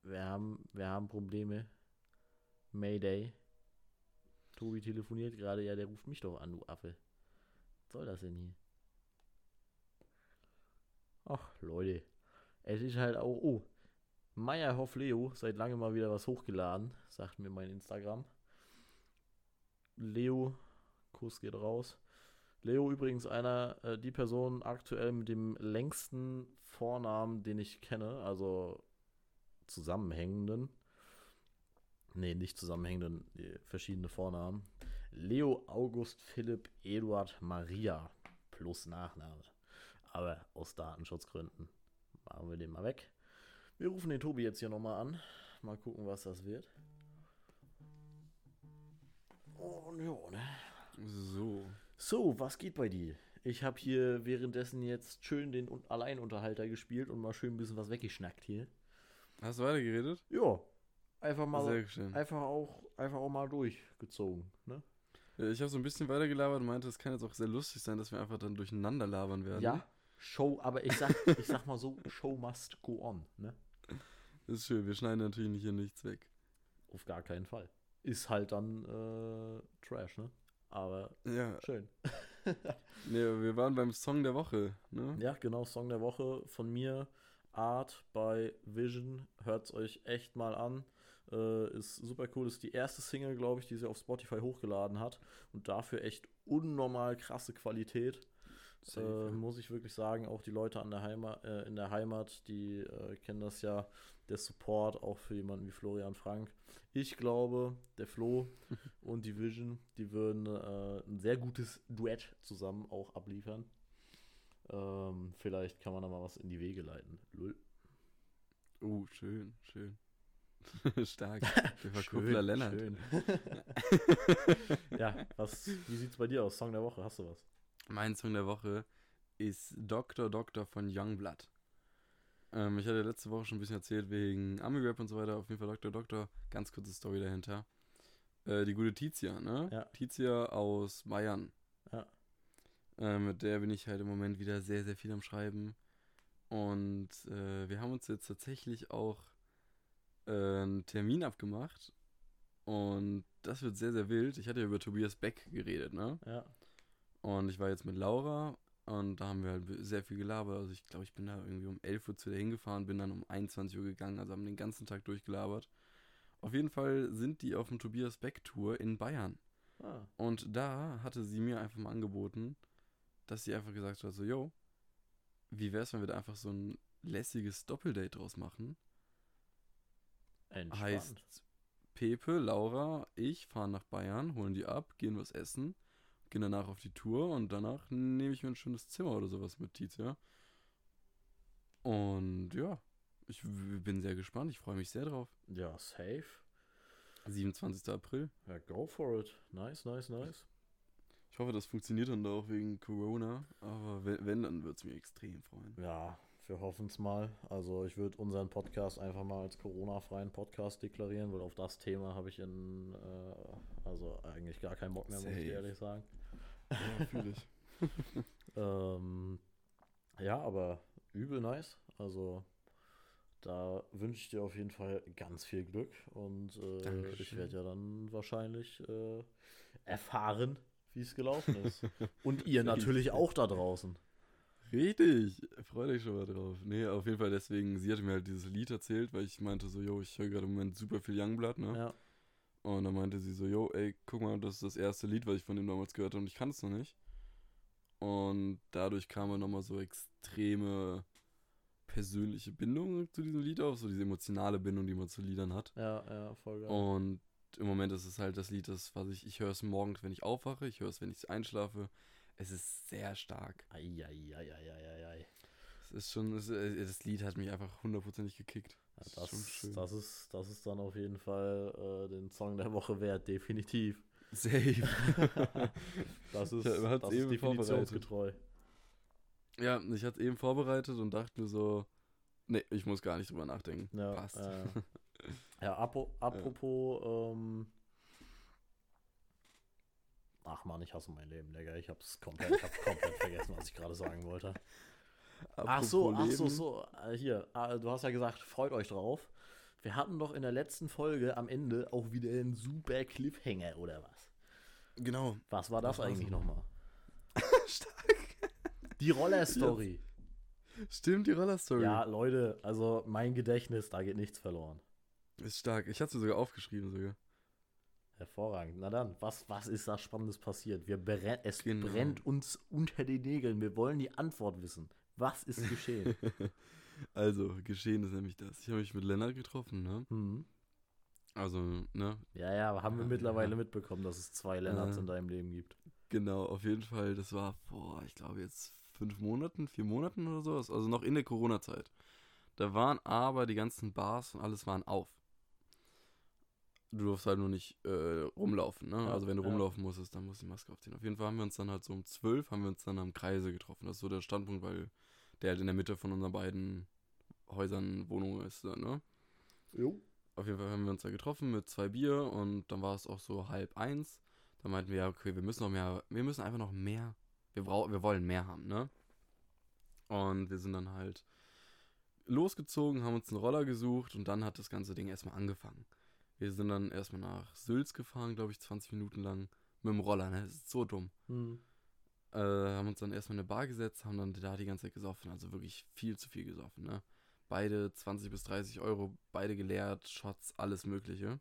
Wir haben, wir haben Probleme. Mayday. Tobi telefoniert gerade, ja, der ruft mich doch an, du Affe. Was soll das denn hier? Ach, Leute. Es ist halt auch. Oh. Meyerhoff Leo, seit langem mal wieder was hochgeladen, sagt mir mein Instagram. Leo, Kuss geht raus. Leo übrigens einer, äh, die Person aktuell mit dem längsten Vornamen, den ich kenne, also zusammenhängenden. Nee, nicht zusammenhängenden, verschiedene Vornamen. Leo August Philipp Eduard Maria plus Nachname. Aber aus Datenschutzgründen machen wir den mal weg. Wir rufen den Tobi jetzt hier nochmal an. Mal gucken, was das wird. Und ja, ne? So. So, was geht bei dir? Ich habe hier währenddessen jetzt schön den Un- Alleinunterhalter gespielt und mal schön ein bisschen was weggeschnackt hier. Hast du weitergeredet? Ja, einfach mal, Sehr schön. einfach auch, einfach auch mal durchgezogen. Ne? Ja, Ich habe so ein bisschen weitergelabert und meinte, es kann jetzt auch sehr lustig sein, dass wir einfach dann durcheinander labern werden. Ja, Show, aber ich sag, ich sag mal so, Show must go on. Ne? Ist schön. Wir schneiden natürlich hier nichts weg. Auf gar keinen Fall. Ist halt dann äh, Trash, ne? Aber Ja. schön. Nee, wir waren beim Song der Woche, ne? Ja, genau, Song der Woche von mir. Art bei Vision. Hört's euch echt mal an. Äh, ist super cool. Ist die erste Single, glaube ich, die sie auf Spotify hochgeladen hat. Und dafür echt unnormal krasse Qualität. Äh, Safe. muss ich wirklich sagen, auch die Leute an der Heimat, äh, in der Heimat, die äh, kennen das ja, der Support auch für jemanden wie Florian Frank. Ich glaube, der Flo und die Vision, die würden äh, ein sehr gutes Duett zusammen auch abliefern. Ähm, vielleicht kann man da mal was in die Wege leiten. Lull. Oh, schön, schön. Stark. Der Verkuppler Lennart. schön. ja, was, wie sieht's bei dir aus? Song der Woche, hast du was? Mein Song der Woche ist Dr. Doctor von Youngblood. Ähm, ich hatte letzte Woche schon ein bisschen erzählt wegen Ami-Rap und so weiter. Auf jeden Fall Dr. Doctor. Ganz kurze Story dahinter. Äh, die gute Tizia, ne? Ja. Tizia aus Bayern. Ja. Äh, mit der bin ich halt im Moment wieder sehr, sehr viel am Schreiben. Und äh, wir haben uns jetzt tatsächlich auch äh, einen Termin abgemacht. Und das wird sehr, sehr wild. Ich hatte ja über Tobias Beck geredet, ne? Ja. Und ich war jetzt mit Laura und da haben wir halt sehr viel gelabert. Also ich glaube, ich bin da irgendwie um 11 Uhr zu der hingefahren, bin dann um 21 Uhr gegangen, also haben den ganzen Tag durchgelabert. Auf jeden Fall sind die auf dem Tobias Beck Tour in Bayern. Ah, Und da hatte sie mir einfach mal angeboten, dass sie einfach gesagt hat, so, yo, wie wär's, wenn wir da einfach so ein lässiges Doppeldate draus machen? entspannt. Heißt, Pepe, Laura, ich fahren nach Bayern, holen die ab, gehen was essen, gehen danach auf die Tour und danach nehme ich mir ein schönes Zimmer oder sowas mit Tizia. Und ja, ich bin sehr gespannt, ich freue mich sehr drauf. Ja, safe. 27. April. Ja, go for it. Nice, nice, nice. Ich hoffe, das funktioniert dann da auch wegen Corona, aber wenn, wenn dann würde es mich extrem freuen. Ja, wir hoffen es mal. Also ich würde unseren Podcast einfach mal als Corona-freien Podcast deklarieren, weil auf das Thema habe ich in, äh, also eigentlich gar keinen Bock mehr, muss ich Safe. ehrlich sagen. Ja, fühle ich. Ähm, ja, aber übel nice. Also da wünsche ich dir auf jeden Fall ganz viel Glück und äh, ich werde ja dann wahrscheinlich äh, erfahren, wie es gelaufen ist. Und ihr natürlich auch da draußen. Richtig, freut euch schon mal drauf. Nee, auf jeden Fall deswegen, sie hatte mir halt dieses Lied erzählt, weil ich meinte so, yo, ich höre gerade im Moment super viel Youngblood, ne? Ja. Und dann meinte sie so, yo, ey, guck mal, das ist das erste Lied, was ich von dem damals gehört habe und ich kann es noch nicht. Und dadurch kam mir nochmal so extreme persönliche Bindung zu diesem Lied auf, so diese emotionale Bindung, die man zu Liedern hat. Ja, ja, voll geil. Und im Moment ist es halt das Lied, das, was ich, ich höre es morgens, wenn ich aufwache, ich höre es, wenn ich einschlafe. Es ist sehr stark. Eieieiei. Es ist schon, es, äh, das Lied hat mich einfach hundertprozentig gekickt. Ja, Das ist schon das, schön. das, ist, das ist dann auf jeden Fall äh, den Song der Woche wert, definitiv. Safe. Das ist, Ja, das ist eben definitionsgetreu. ja, ich hatte es eben vorbereitet und dachte mir so, nee, ich muss gar nicht drüber nachdenken. Ja, Passt. äh, ja apropos, ähm, ach man, ich hasse mein Leben, Digga. Ich hab's komplett, ich hab komplett vergessen, was ich gerade sagen wollte. Ach so, ach so, so. Äh, Hier, ah, du hast ja gesagt, freut euch drauf. Wir hatten doch in der letzten Folge am Ende auch wieder einen super Cliffhanger, oder was? Genau. Was war das war's eigentlich noch? nochmal? Stark. Die Roller-Story. Stimmt, die Roller-Story. Ja, Leute, also mein Gedächtnis, da geht nichts verloren. Ist stark. Ich hatte sie sogar aufgeschrieben sogar. Hervorragend. Na dann, was, was ist da Spannendes passiert? Wir brenn, es Genau. brennt uns unter den Nägeln. Wir wollen die Antwort wissen. Was ist geschehen? Also, geschehen ist nämlich das. Ich habe mich mit Lennart getroffen, ne? mhm. Also, ne? Ja, ja, haben wir Ja, mittlerweile ja. mitbekommen, dass es zwei Lennarts Äh. in deinem Leben gibt. Genau, auf jeden Fall. Das war vor, ich glaube, jetzt fünf Monaten, vier Monaten oder sowas. Also noch in der Corona-Zeit. Da waren aber die ganzen Bars und alles waren auf. Du durfst halt nur nicht äh, rumlaufen, ne? Also wenn du ja. rumlaufen musstest, dann musst du die Maske aufziehen. Auf jeden Fall haben wir uns dann halt so um 12 haben wir uns dann am Kreise getroffen. Das ist so der Standpunkt, weil der halt in der Mitte von unseren beiden Häusern Wohnungen ist, ne? Jo. Auf jeden Fall haben wir uns da getroffen mit zwei Bier und dann war es auch so halb eins. Da meinten wir, ja, okay, wir müssen noch mehr, wir müssen einfach noch mehr, wir, brau wir wollen mehr haben, ne? Und wir sind dann halt losgezogen, haben uns einen Roller gesucht und dann hat das ganze Ding erstmal angefangen. Wir sind dann erstmal nach Sülz gefahren, glaube ich, 20 Minuten lang mit dem Roller, ne? Das ist so dumm. Hm. Äh, haben uns dann erstmal in eine Bar gesetzt, haben dann da die ganze Zeit gesoffen, also wirklich viel zu viel gesoffen, ne? Beide 20 bis 30 Euro, beide geleert, Shots, alles Mögliche.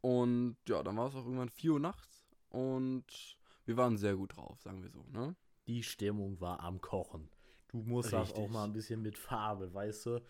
Und ja, dann war es auch irgendwann 4 Uhr nachts und wir waren sehr gut drauf, sagen wir so, ne? Die Stimmung war am Kochen. Du musst das auch Richtig. mal ein bisschen mit Farbe, weißt du?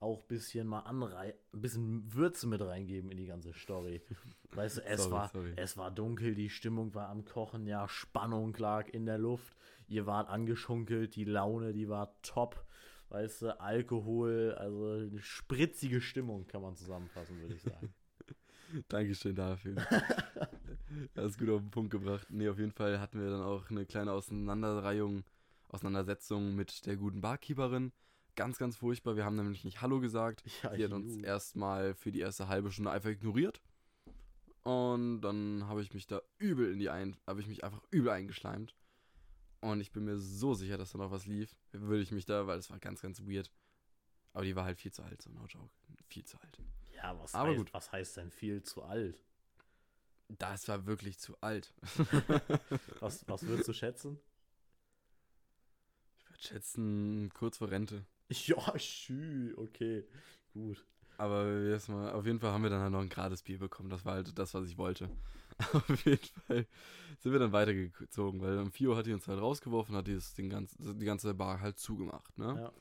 Auch ein bisschen mal anrei ein bisschen Würze mit reingeben in die ganze Story. Weißt du, es Sorry, war sorry. es war dunkel, die Stimmung war am Kochen, ja, Spannung lag in der Luft. Ihr wart angeschunkelt, die Laune, die war top. Weißt du, Alkohol, also eine spritzige Stimmung kann man zusammenfassen, würde ich sagen. Dankeschön dafür. das ist gut auf den Punkt gebracht. Nee, auf jeden Fall hatten wir dann auch eine kleine Auseinanderreihung, Auseinandersetzung mit der guten Barkeeperin. Ganz, ganz furchtbar. Wir haben nämlich nicht Hallo gesagt. Ja, Die hat uns erstmal für die erste halbe Stunde einfach ignoriert. Und dann habe ich mich da übel in die ein, habe ich mich einfach übel eingeschleimt. Und ich bin mir so sicher, dass da noch was lief. Würde ich mich da, weil es war ganz, ganz weird. Aber die war halt viel zu alt, so no joke. Viel zu alt. Ja, was, Aber heißt, gut. was heißt denn viel zu alt? Das war wirklich zu alt. Was, was würdest du schätzen? Ich würde schätzen, kurz vor Rente. Ja, schü, okay, gut. Aber erstmal, auf jeden Fall haben wir dann halt noch ein gratis Bier bekommen. Das war halt das, was ich wollte. auf jeden Fall sind wir dann weitergezogen, weil um 4 Uhr hat die uns halt rausgeworfen, hat die, das Ding ganz, die ganze Bar halt zugemacht, ne? Ja.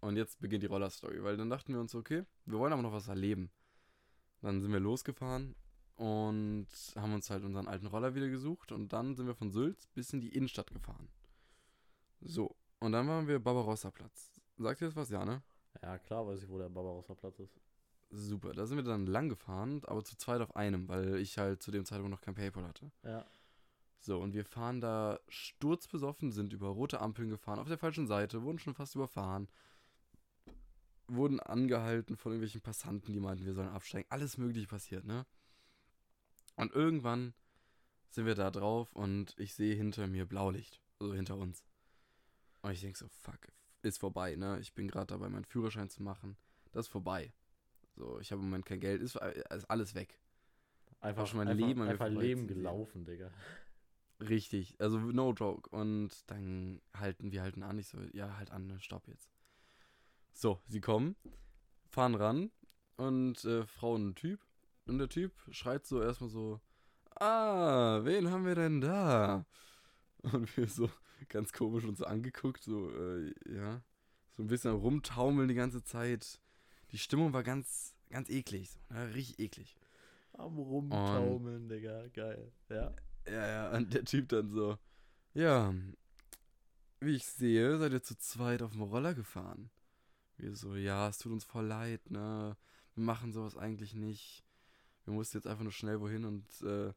Und jetzt beginnt die Roller-Story, weil dann dachten wir uns, okay, wir wollen aber noch was erleben. Dann sind wir losgefahren und haben uns halt unseren alten Roller wieder gesucht und dann sind wir von Sülz bis in die Innenstadt gefahren. So, und dann waren wir Barbarossa-Platz. Sagt ihr das was? Ja, ne? Ja, klar weiß ich, wo der Barbarossa Platz ist. Super, da sind wir dann lang gefahren, aber zu zweit auf einem, weil ich halt zu dem Zeitpunkt noch kein Paypal hatte. Ja. So, und wir fahren da sturzbesoffen, sind über rote Ampeln gefahren, auf der falschen Seite, wurden schon fast überfahren, wurden angehalten von irgendwelchen Passanten, die meinten, wir sollen absteigen. Alles Mögliche passiert, ne? Und irgendwann sind wir da drauf und ich sehe hinter mir Blaulicht, also hinter uns. Und ich denke so, fuck, ist vorbei, ne? Ich bin gerade dabei, meinen Führerschein zu machen. Das ist vorbei. So, ich habe im Moment kein Geld, ist, ist alles weg. Einfach schon mein einfach, Leben einfach Leben gelaufen, Digga. Richtig, also no joke. Und dann halten wir halten an. Ich so, ja, halt an, ne, stopp jetzt. So, sie kommen, fahren ran und äh, Frau und Typ. Und der Typ schreit so erstmal so, ah, wen haben wir denn da? Und wir so ganz komisch uns angeguckt, so, äh, ja, so ein bisschen rumtaumeln die ganze Zeit. Die Stimmung war ganz, ganz eklig, so, ne? richtig eklig. Am Rumtaumeln, Digga. Geil. Ja. Ja, ja, und der Typ dann so, ja, wie ich sehe, seid ihr zu zweit auf dem Roller gefahren. Wir so, ja, es tut uns voll leid, ne, wir machen sowas eigentlich nicht. Wir mussten jetzt einfach nur schnell wohin und, äh,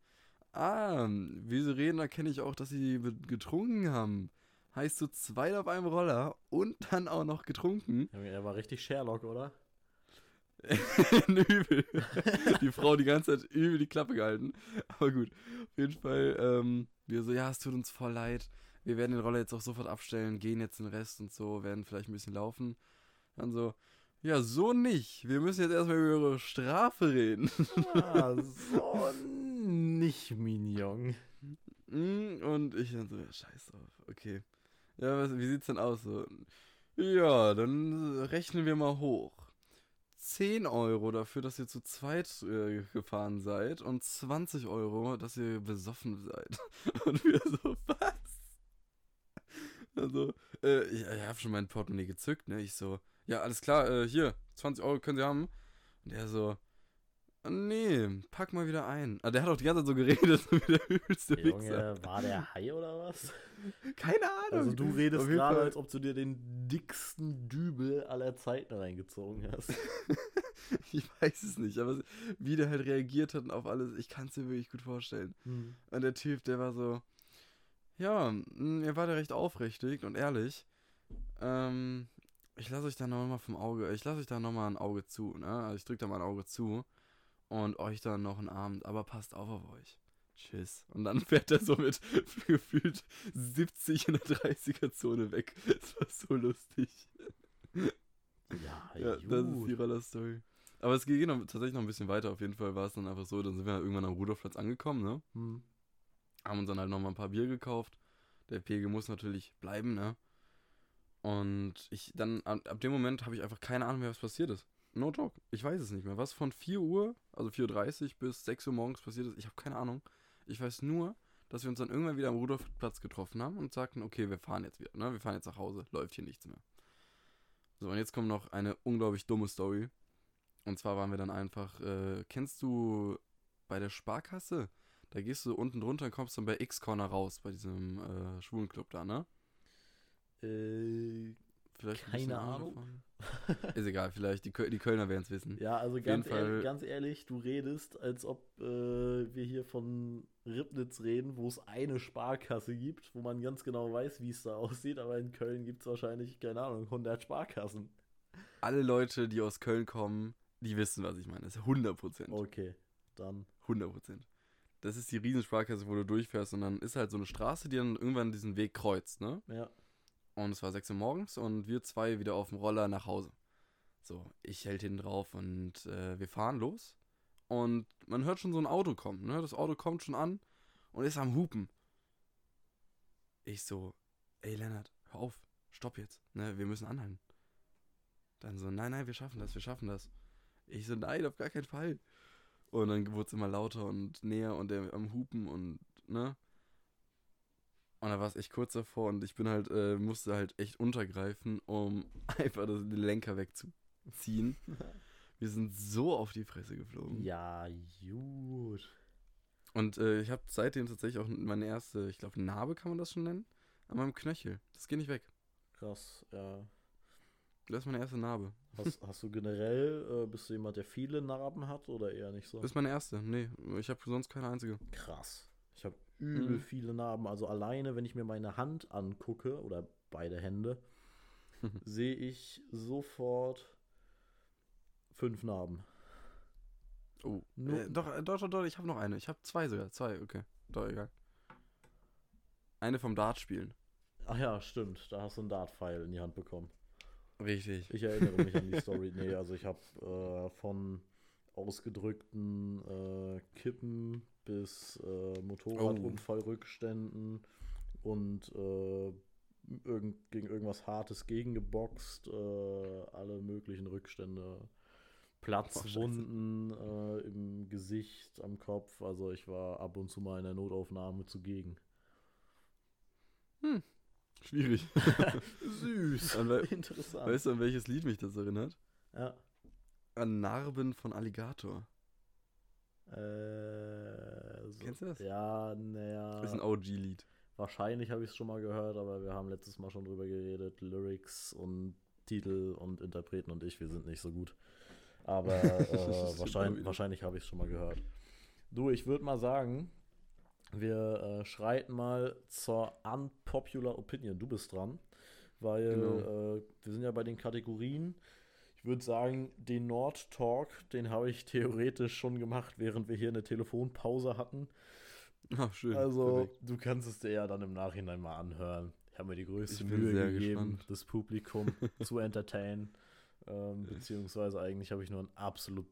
ah, wie sie reden, erkenne ich auch, dass sie getrunken haben. Heißt zu zweit auf einem Roller und dann auch noch getrunken. Er war richtig Sherlock, oder? übel. die Frau die ganze Zeit übel die Klappe gehalten. Aber gut, auf jeden Fall, ähm, wir so, ja, es tut uns voll leid. Wir werden den Roller jetzt auch sofort abstellen, gehen jetzt den Rest und so, werden vielleicht ein bisschen laufen. Dann so, ja, so nicht. Wir müssen jetzt erstmal über ihre Strafe reden. Ah, so nicht, Mignon. Mm, und ich dann so, ja, scheiß drauf, okay. Ja, was, wie sieht's denn aus? So, ja, dann rechnen wir mal hoch. 10 Euro dafür, dass ihr zu zweit äh, gefahren seid und 20 Euro, dass ihr besoffen seid. Und wir so, was? Also, äh, ich, ich habe schon mein Portemonnaie gezückt, ne? Ich so, ja, alles klar, äh, hier, 20 Euro können Sie haben. Und er so, "Ah, nee, pack mal wieder ein. Ah, der hat auch die ganze Zeit so geredet, so wie der Wichser. Junge, war der Hai oder was? Keine Ahnung. Also du redest gerade, Fall- als ob du dir den dicksten Dübel aller Zeiten reingezogen hast. ich weiß es nicht, aber wie der halt reagiert hat auf alles, ich kann es mir wirklich gut vorstellen. Hm. Und der Typ, der war so, ja, mm, er war da recht aufrichtig und ehrlich. Ähm, ich lasse euch da nochmal vom Auge, ich lasse euch da nochmal ein Auge zu, ne? Also ich drücke da mal ein Auge zu und euch dann noch einen Abend, aber passt auf auf euch. Tschüss. Und dann fährt er so mit gefühlt 70 in der 30er-Zone weg. Das war so lustig. Ja, Ja, gut. das ist die Roller-Story. Aber es geht noch, tatsächlich noch ein bisschen weiter. Auf jeden Fall war es dann einfach so, dann sind wir irgendwann am Rudolfplatz angekommen, ne? Hm. Haben uns dann halt nochmal ein paar Bier gekauft. Der Pegel muss natürlich bleiben, ne? Und ich dann, ab, ab dem Moment habe ich einfach keine Ahnung mehr, was passiert ist. No joke. Ich weiß es nicht mehr. Was von 4 Uhr, also 4.30 Uhr bis 6 Uhr morgens passiert ist, ich habe keine Ahnung. Ich weiß nur, dass wir uns dann irgendwann wieder am Rudolfplatz getroffen haben und sagten, okay, wir fahren jetzt wieder, ne? Wir fahren jetzt nach Hause, läuft hier nichts mehr. So, und jetzt kommt noch eine unglaublich dumme Story. Und zwar waren wir dann einfach, äh, kennst du bei der Sparkasse? Da gehst du unten drunter und kommst dann bei X-Corner raus, bei diesem äh, Schwulenclub da, ne? Äh, Vielleicht ein Keine Ahnung. Ist egal, vielleicht, die, die Kölner werden es wissen. ja, also ganz, ehrlich, ganz ehrlich, du redest, als ob äh, wir hier von Ribnitz reden, wo es eine Sparkasse gibt, wo man ganz genau weiß, wie es da aussieht, aber in Köln gibt es wahrscheinlich, keine Ahnung, 100 Sparkassen. Alle Leute, die aus Köln kommen, die wissen, was ich meine. Das ist 100 Prozent. Okay, dann. 100 Prozent. Das ist die Riesensparkasse, wo du durchfährst und dann ist halt so eine Straße, die dann irgendwann diesen Weg kreuzt, ne? Ja. Und es war 6 Uhr morgens und wir zwei wieder auf dem Roller nach Hause. So, ich hält hinten drauf und äh, wir fahren los. Und man hört schon so ein Auto kommen, ne? Das Auto kommt schon an und ist am Hupen. Ich so, ey Lennart, hör auf, stopp jetzt, ne? Wir müssen anhalten. Dann so, nein, nein, wir schaffen das, wir schaffen das. Ich so, nein, auf gar keinen Fall. Und dann wurde es immer lauter und näher und der am Hupen und, ne? Und da war es echt kurz davor und ich bin halt, äh, musste halt echt untergreifen, um einfach das, den Lenker wegzuziehen. Wir sind so auf die Fresse geflogen. Ja, gut. Und äh, ich habe seitdem tatsächlich auch meine erste, ich glaube, Narbe kann man das schon nennen, an meinem Knöchel. Das geht nicht weg. Krass, ja. Das ist meine erste Narbe. Hast, hast du generell, äh, bist du jemand, der viele Narben hat oder eher nicht so? Das ist meine erste. Nee, ich habe sonst keine einzige. Krass. Ich habe übel Mhm. viele Narben. Also alleine, wenn ich mir meine Hand angucke oder beide Hände, sehe ich sofort fünf Narben. Oh. Nur- Äh, doch, äh, doch, doch, doch, ich habe noch eine. Ich habe zwei sogar. Zwei, okay. Doch, egal. Eine vom Dartspielen. Ach ja, stimmt. Da hast du einen Dartpfeil in die Hand bekommen. Richtig. Ich erinnere mich an die Story. Nee, also ich habe äh, von ausgedrückten äh, Kippen bis äh, Motorradunfallrückständen und äh, irgend, gegen irgendwas Hartes gegengeboxt, äh, alle möglichen Rückstände. Platzwunden äh, im Gesicht, am Kopf. Also ich war ab und zu mal in der Notaufnahme zugegen. Schwierig. Süß. An Interessant. weißt du, an welches Lied mich das erinnert? ja. An Narben von Alligator. Äh, so, Kennst du das? Ja, naja. Ist ein OG-Lied. Wahrscheinlich habe ich es schon mal gehört, aber wir haben letztes Mal schon drüber geredet. Lyrics und Titel und Interpreten und ich, wir sind nicht so gut. Aber äh, wahrscheinlich, wahrscheinlich habe ich es schon mal gehört. Du, ich würde mal sagen, wir äh, schreiten mal zur Unpopular Opinion. Du bist dran, weil Genau. äh, wir sind ja bei den Kategorien. Ich würde sagen, den Nord Talk, den habe ich theoretisch schon gemacht, während wir hier eine Telefonpause hatten. Ah, schön. Also, Perfekt. du kannst es dir ja dann im Nachhinein mal anhören. Ich habe mir die größte Mühe gegeben, gespannt. das Publikum zu entertainen. Ähm, beziehungsweise eigentlich habe ich nur ein absolut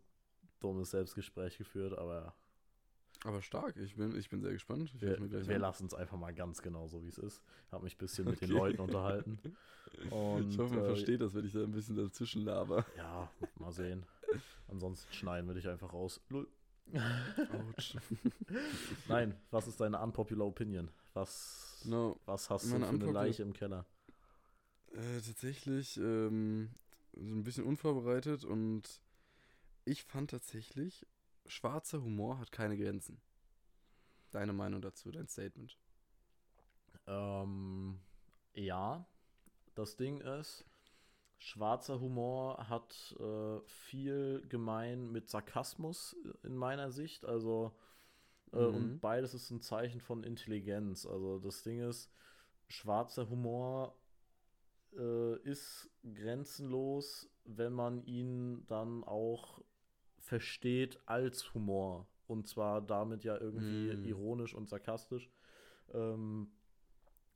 dummes Selbstgespräch geführt, aber Aber stark. Ich bin, ich bin sehr gespannt. Ich wir, wir lassen es einfach mal ganz genau so, wie es ist. Habe mich ein bisschen mit den Okay. Leuten unterhalten. Und, ich hoffe, man äh, versteht das, wenn ich da ein bisschen dazwischen laber. Ja, mal sehen. Ansonsten schneiden wir dich einfach raus. Lull. Autsch. Nein, was ist deine unpopular Opinion? Was, No, was hast du für eine Leiche im Keller? äh, tatsächlich ähm, ein bisschen unvorbereitet und ich fand tatsächlich, schwarzer Humor hat keine Grenzen. Deine Meinung dazu, dein Statement. Ähm, ja, das Ding ist, schwarzer Humor hat äh, viel gemein mit Sarkasmus in meiner Sicht. Also, äh, Mhm. und beides ist ein Zeichen von Intelligenz. Also, das Ding ist, schwarzer Humor äh, ist grenzenlos, wenn man ihn dann auch versteht als Humor. Und zwar damit ja irgendwie Mhm. ironisch und sarkastisch. Ähm,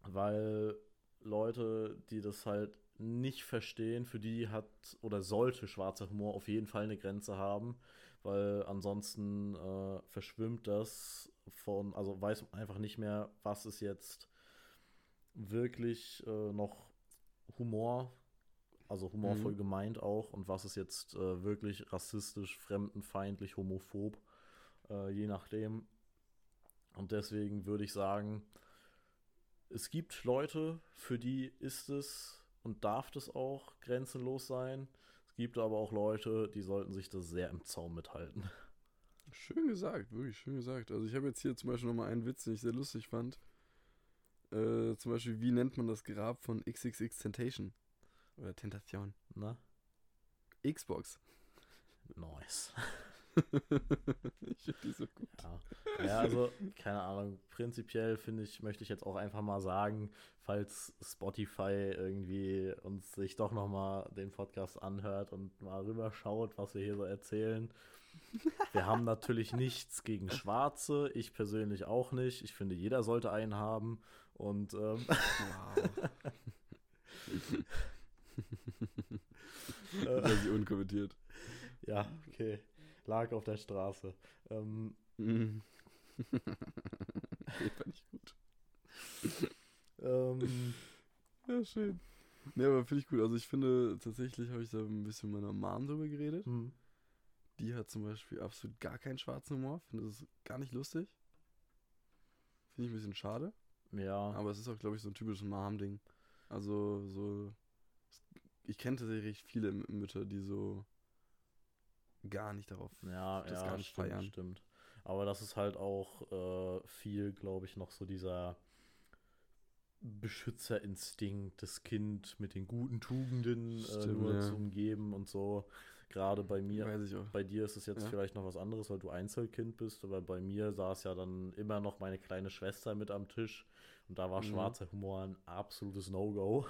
weil Leute, die das halt nicht verstehen, für die hat oder sollte schwarzer Humor auf jeden Fall eine Grenze haben, weil ansonsten äh, verschwimmt das von, also weiß man einfach nicht mehr, was ist jetzt wirklich äh, noch Humor, also humorvoll Mhm. gemeint auch, und was ist jetzt äh, wirklich rassistisch, fremdenfeindlich, homophob, äh, je nachdem. Und deswegen würde ich sagen, es gibt Leute, für die ist es und darf das auch grenzenlos sein. Es gibt aber auch Leute, die sollten sich das sehr im Zaum mithalten. Schön gesagt, wirklich schön gesagt. Also ich habe jetzt hier zum Beispiel nochmal einen Witz, den ich sehr lustig fand. Äh, zum Beispiel, wie nennt man das Grab von XXX Temptation? Oder Tentation. Na? Xbox. Nice. ich finde die so gut. Ja. ja, also, keine Ahnung, prinzipiell finde ich, möchte ich jetzt auch einfach mal sagen, falls Spotify irgendwie uns sich doch nochmal den Podcast anhört und mal rüberschaut, was wir hier so erzählen. Wir haben natürlich nichts gegen Schwarze, ich persönlich auch nicht. Ich finde, jeder sollte einen haben. Und ähm, Wow. Lass sie unkommentiert. ja, okay. Lag auf der Straße. Ähm, Mhm. nee, fand ich gut. ähm, Ja, schön. Nee, aber finde ich gut. Also ich finde, tatsächlich habe ich da ein bisschen mit meiner Mom drüber geredet. hm. Die hat zum Beispiel absolut gar keinen schwarzen Humor. Finde das gar nicht lustig. Finde ich ein bisschen schade. ja. Aber es ist auch, glaube ich, so ein typisches Mom-Ding. Also so. Ich kenne tatsächlich viele Mütter, die so gar nicht darauf. Ja, das ja, gar nicht stimmt, feiern. stimmt. Aber das ist halt auch äh, viel, glaube ich, noch so dieser Beschützerinstinkt, das Kind mit den guten Tugenden äh, Stimmt, nur ja. zu umgeben und so. Gerade bei mir, bei dir ist es jetzt Ja. vielleicht noch was anderes, weil du Einzelkind bist, aber bei mir saß ja dann immer noch meine kleine Schwester mit am Tisch und da war Mhm. schwarzer Humor ein absolutes No-Go.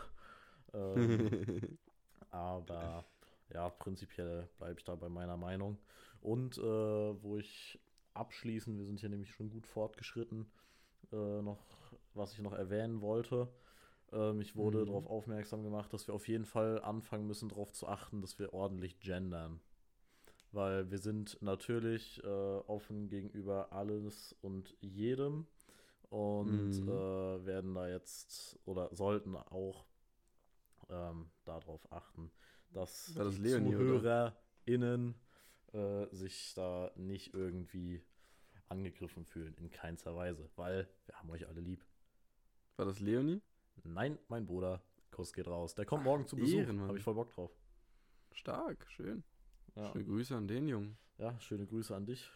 Ähm, aber ja, prinzipiell bleibe ich da bei meiner Meinung. Und äh, wo ich abschließen, wir sind hier nämlich schon gut fortgeschritten, äh, noch, was ich noch erwähnen wollte. Ähm, ich wurde Mhm. darauf aufmerksam gemacht, dass wir auf jeden Fall anfangen müssen, darauf zu achten, dass wir ordentlich gendern. Weil wir sind natürlich äh, offen gegenüber alles und jedem und Mhm. äh, werden da jetzt oder sollten auch ähm, darauf achten, dass das die Leonie? ZuhörerInnen äh, sich da nicht irgendwie angegriffen fühlen, in keinster Weise, weil wir haben euch alle lieb. War das Leonie? Nein, mein Bruder, Kuss geht raus. Der kommt morgen zu Besuch, habe ich voll Bock drauf. Stark, schön. Ja. Schöne Grüße an den Jungen. ja, schöne Grüße an dich,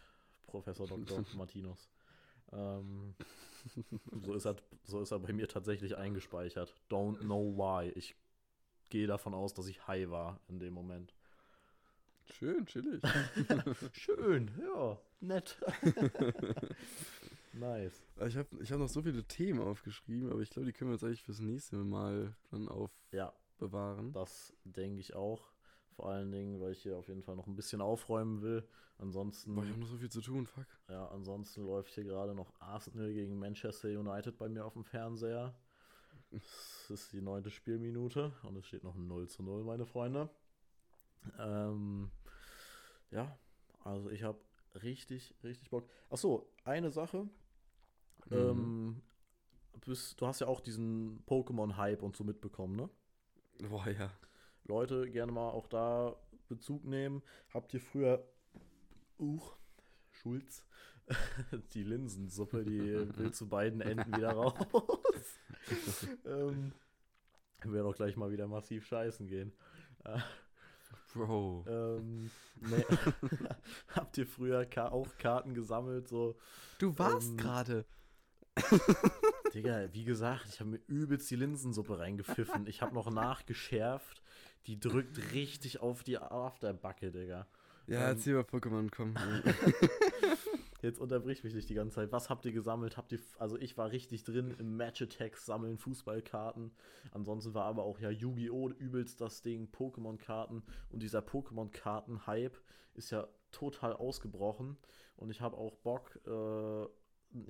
Professor Dr. Martinus. Ähm, so, ist er, so ist er bei mir tatsächlich eingespeichert. Don't know why. Ich gehe davon aus, dass ich high war in dem Moment. Schön, chillig. Schön, ja, nett. nice. ich habe ich hab noch so viele Themen aufgeschrieben, aber ich glaube, die können wir jetzt eigentlich fürs nächste Mal dann Ja, aufbewahren. das denke ich auch. Vor allen Dingen, weil ich hier auf jeden Fall noch ein bisschen aufräumen will. Ansonsten, Boah, ich habe noch so viel zu tun, fuck. ja, ansonsten läuft hier gerade noch Arsenal gegen Manchester United bei mir auf dem Fernseher. Es ist die neunte Spielminute und es steht noch 0 zu 0, meine Freunde. Ähm, ja, also ich habe richtig, richtig Bock. Achso, eine Sache. Mhm. Ähm, bist, du hast ja auch diesen Pokémon-Hype und so mitbekommen, ne? Boah, ja. Leute, gerne mal auch da Bezug nehmen. Habt ihr früher, uch, Schulz, die Linsensuppe, die will zu beiden Enden wieder raus. ähm, wir doch gleich mal wieder massiv scheißen gehen. Bro. ähm, nee. Habt ihr früher Ka auch Karten gesammelt? So, Du warst ähm, gerade. Digga, wie gesagt, ich habe mir übelst die Linsensuppe reingepfiffen. Ich habe noch nachgeschärft. Die drückt richtig auf die Afterbacke, Digga. Ja, Ähm, erzähl mal Pokémon, komm. Jetzt unterbricht mich nicht die ganze Zeit. Was habt ihr gesammelt? Habt ihr, also ich war richtig drin im Match Attacks sammeln, Fußballkarten. Ansonsten war aber auch ja Yu-Gi-Oh! übelst das Ding, Pokémon-Karten. Und dieser Pokémon-Karten-Hype ist ja total ausgebrochen. Und ich habe auch Bock, äh,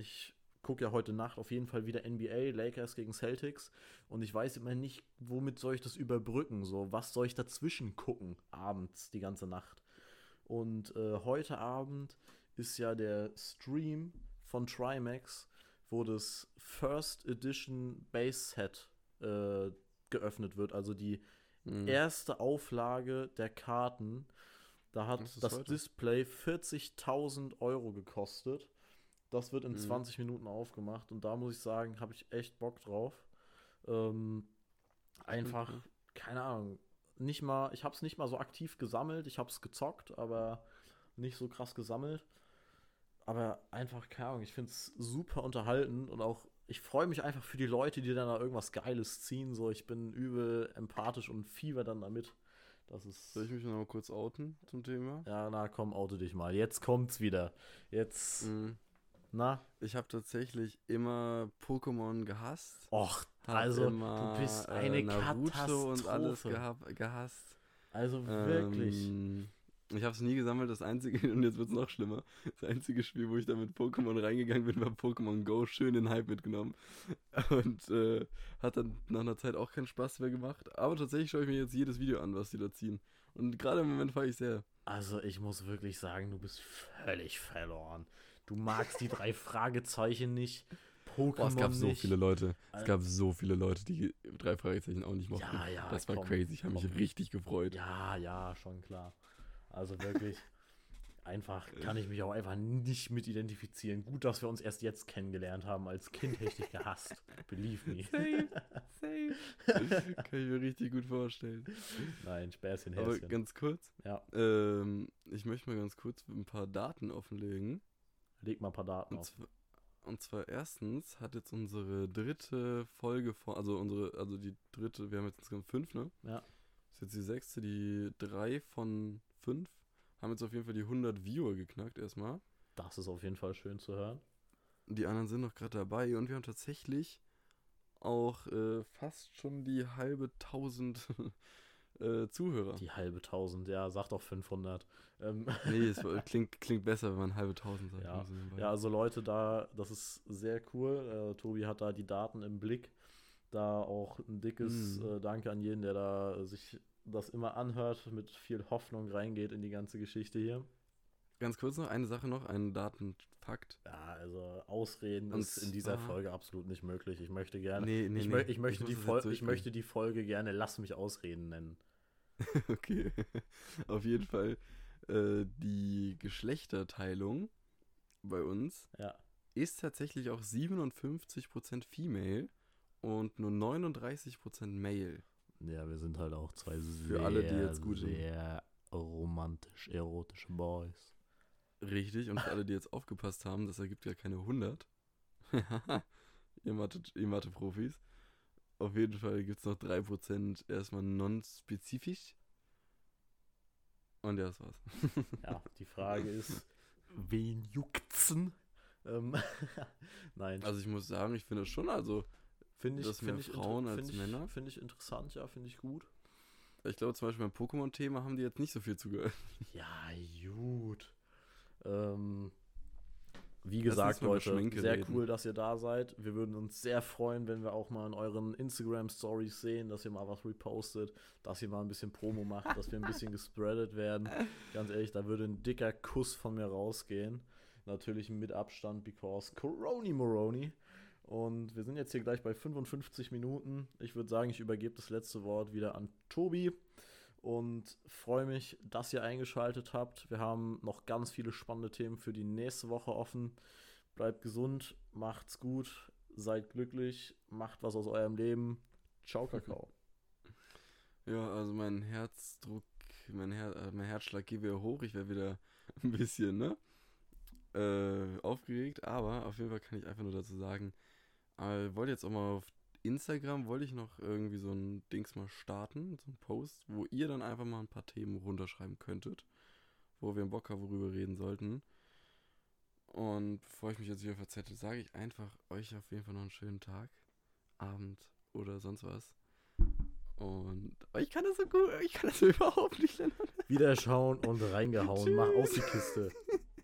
ich gucke ja heute Nacht auf jeden Fall wieder NBA, Lakers gegen Celtics. Und ich weiß immer nicht, womit soll ich das überbrücken? So, was soll ich dazwischen gucken, abends, die ganze Nacht? Und äh, heute Abend ist ja der Stream von Trimax, wo das First Edition Base Set äh, geöffnet wird. Also die Mhm. erste Auflage der Karten. Da hat Das das. Display 40.000 Euro gekostet. Das wird in Mhm. 20 Minuten aufgemacht. Und da muss ich sagen, habe ich echt Bock drauf. Ähm, einfach, Mhm. keine Ahnung, nicht mal, ich habe es nicht mal so aktiv gesammelt. Ich habe es gezockt, aber nicht so krass gesammelt. Aber einfach, keine Ahnung, ich finde es super unterhalten und auch, ich freue mich einfach für die Leute, die dann da irgendwas Geiles ziehen. So, ich bin übel empathisch und fieber dann damit. Das ist. Soll ich mich noch mal kurz outen zum Thema? Ja, na komm, oute dich mal. Jetzt kommt's wieder. Jetzt, Mhm. na? Ich habe tatsächlich immer Pokémon gehasst. Och, also, immer, du bist äh, eine Naruto und alles Katastrophe. gehab, gehasst. Also wirklich. Ähm, ich habe es nie gesammelt. Das einzige, und jetzt wird es noch schlimmer, das einzige Spiel, wo ich da mit Pokémon reingegangen bin, war Pokémon Go. Schön den Hype mitgenommen. Und äh, hat dann nach einer Zeit auch keinen Spaß mehr gemacht. Aber tatsächlich schaue ich mir jetzt jedes Video an, was die da ziehen. Und gerade im Moment fahre ich sehr. Also, ich muss wirklich sagen, du bist völlig verloren. Du magst die drei Fragezeichen nicht. Pokémon Boah, es gab so nicht. viele Leute. Es gab so viele Leute, die drei Fragezeichen auch nicht mochten. Ja, ja, das war komm, crazy. Ich habe mich komm. richtig gefreut. Ja, ja, schon klar. Also wirklich, einfach kann ich mich auch einfach nicht mit identifizieren. Gut, dass wir uns erst jetzt kennengelernt haben. Als Kind hätte ich dich gehasst. Believe me. Safe, safe. Kann ich mir richtig gut vorstellen. Nein, Späßchen, Aber Häschen. ganz kurz, Ja, ähm, ich möchte mal ganz kurz ein paar Daten offenlegen. leg mal ein paar Daten Und auf. zwar, und zwar erstens hat jetzt unsere dritte Folge von, also unsere, also die dritte, wir haben jetzt insgesamt fünf, ne? Ja. Ist jetzt die sechste, die drei von fünf haben jetzt auf jeden Fall die 100 Viewer geknackt erstmal. Das ist auf jeden Fall schön zu hören. Die anderen sind noch gerade dabei und wir haben tatsächlich auch äh, fast schon die halbe tausend äh, Zuhörer. Die halbe tausend, ja, sag doch 500. Ähm, Nee, es klingt, klingt besser, wenn man halbe tausend sagt. Ja, Also. Ja, also Leute, da, das ist sehr cool. Äh, Tobi hat da die Daten im Blick. Da auch ein dickes Mhm. äh, Danke an jeden, der da äh, sich das immer anhört, mit viel Hoffnung reingeht in die ganze Geschichte hier. Ganz kurz noch, eine Sache noch, ein Datenfakt. Ja, also Ausreden Und ist in dieser zwar- Folge absolut nicht möglich. Ich möchte gerne. Nee, nee, ich, nee. mö ich, möchte muss die Fol ich möchte die Folge gerne Lass mich ausreden nennen. Okay. Auf jeden Fall, äh, die Geschlechterteilung bei uns Ja. ist tatsächlich auch 57% Female und nur 39% Male. Ja, wir sind halt auch zwei Für alle, die jetzt gut sind. sehr romantisch erotische Boys. Richtig, und für alle, die jetzt aufgepasst haben, das ergibt ja keine 100. ihr Mathe- Mathe-Profis. Auf jeden Fall gibt es noch 3% erstmal non-spezifisch. Und ja, das war's. Ja, die Frage ist, wen juckt's? Ähm, Nein, Also ich muss sagen, ich finde schon, also finde ich, find ich, Frauen inter- als find ich, Männer? Finde ich interessant, ja, finde ich gut. ich glaube zum Beispiel beim Pokémon-Thema haben die jetzt nicht so viel zugehört. Ja, gut. Ähm, wie gesagt, Leute, sehr reden. cool, dass ihr da seid. Wir würden uns sehr freuen, wenn wir auch mal in euren Instagram-Stories sehen, dass ihr mal was repostet, dass ihr mal ein bisschen Promo macht, dass wir ein bisschen gespreadet werden. Ganz ehrlich, da würde ein dicker Kuss von mir rausgehen. Natürlich mit Abstand, because Coroni Moroni. Und wir sind jetzt hier gleich bei 55 Minuten. Ich würde sagen, ich übergebe das letzte Wort wieder an Tobi und freue mich, dass ihr eingeschaltet habt. Wir haben noch ganz viele spannende Themen für die nächste Woche offen. Bleibt gesund, macht's gut, seid glücklich, macht was aus eurem Leben. Ciao, Kakao. Ja, also mein Herzdruck, mein, Her äh, mein Herzschlag geht wieder hoch. Ich werde wieder ein bisschen, ne? äh, aufgeregt, aber auf jeden Fall kann ich einfach nur dazu sagen, äh, wollte jetzt auch mal auf Instagram, wollte ich noch irgendwie so ein Dings mal starten, so ein Post, wo ihr dann einfach mal ein paar Themen runterschreiben könntet, wo wir im Bock haben, worüber reden sollten. Und bevor ich mich jetzt wieder verzettel, sage ich einfach euch auf jeden Fall noch einen schönen Tag, Abend oder sonst was. Und oh, ich kann das so gut, ich kann das überhaupt nicht. Wieder schauen und reingehauen. Mach aus die Kiste.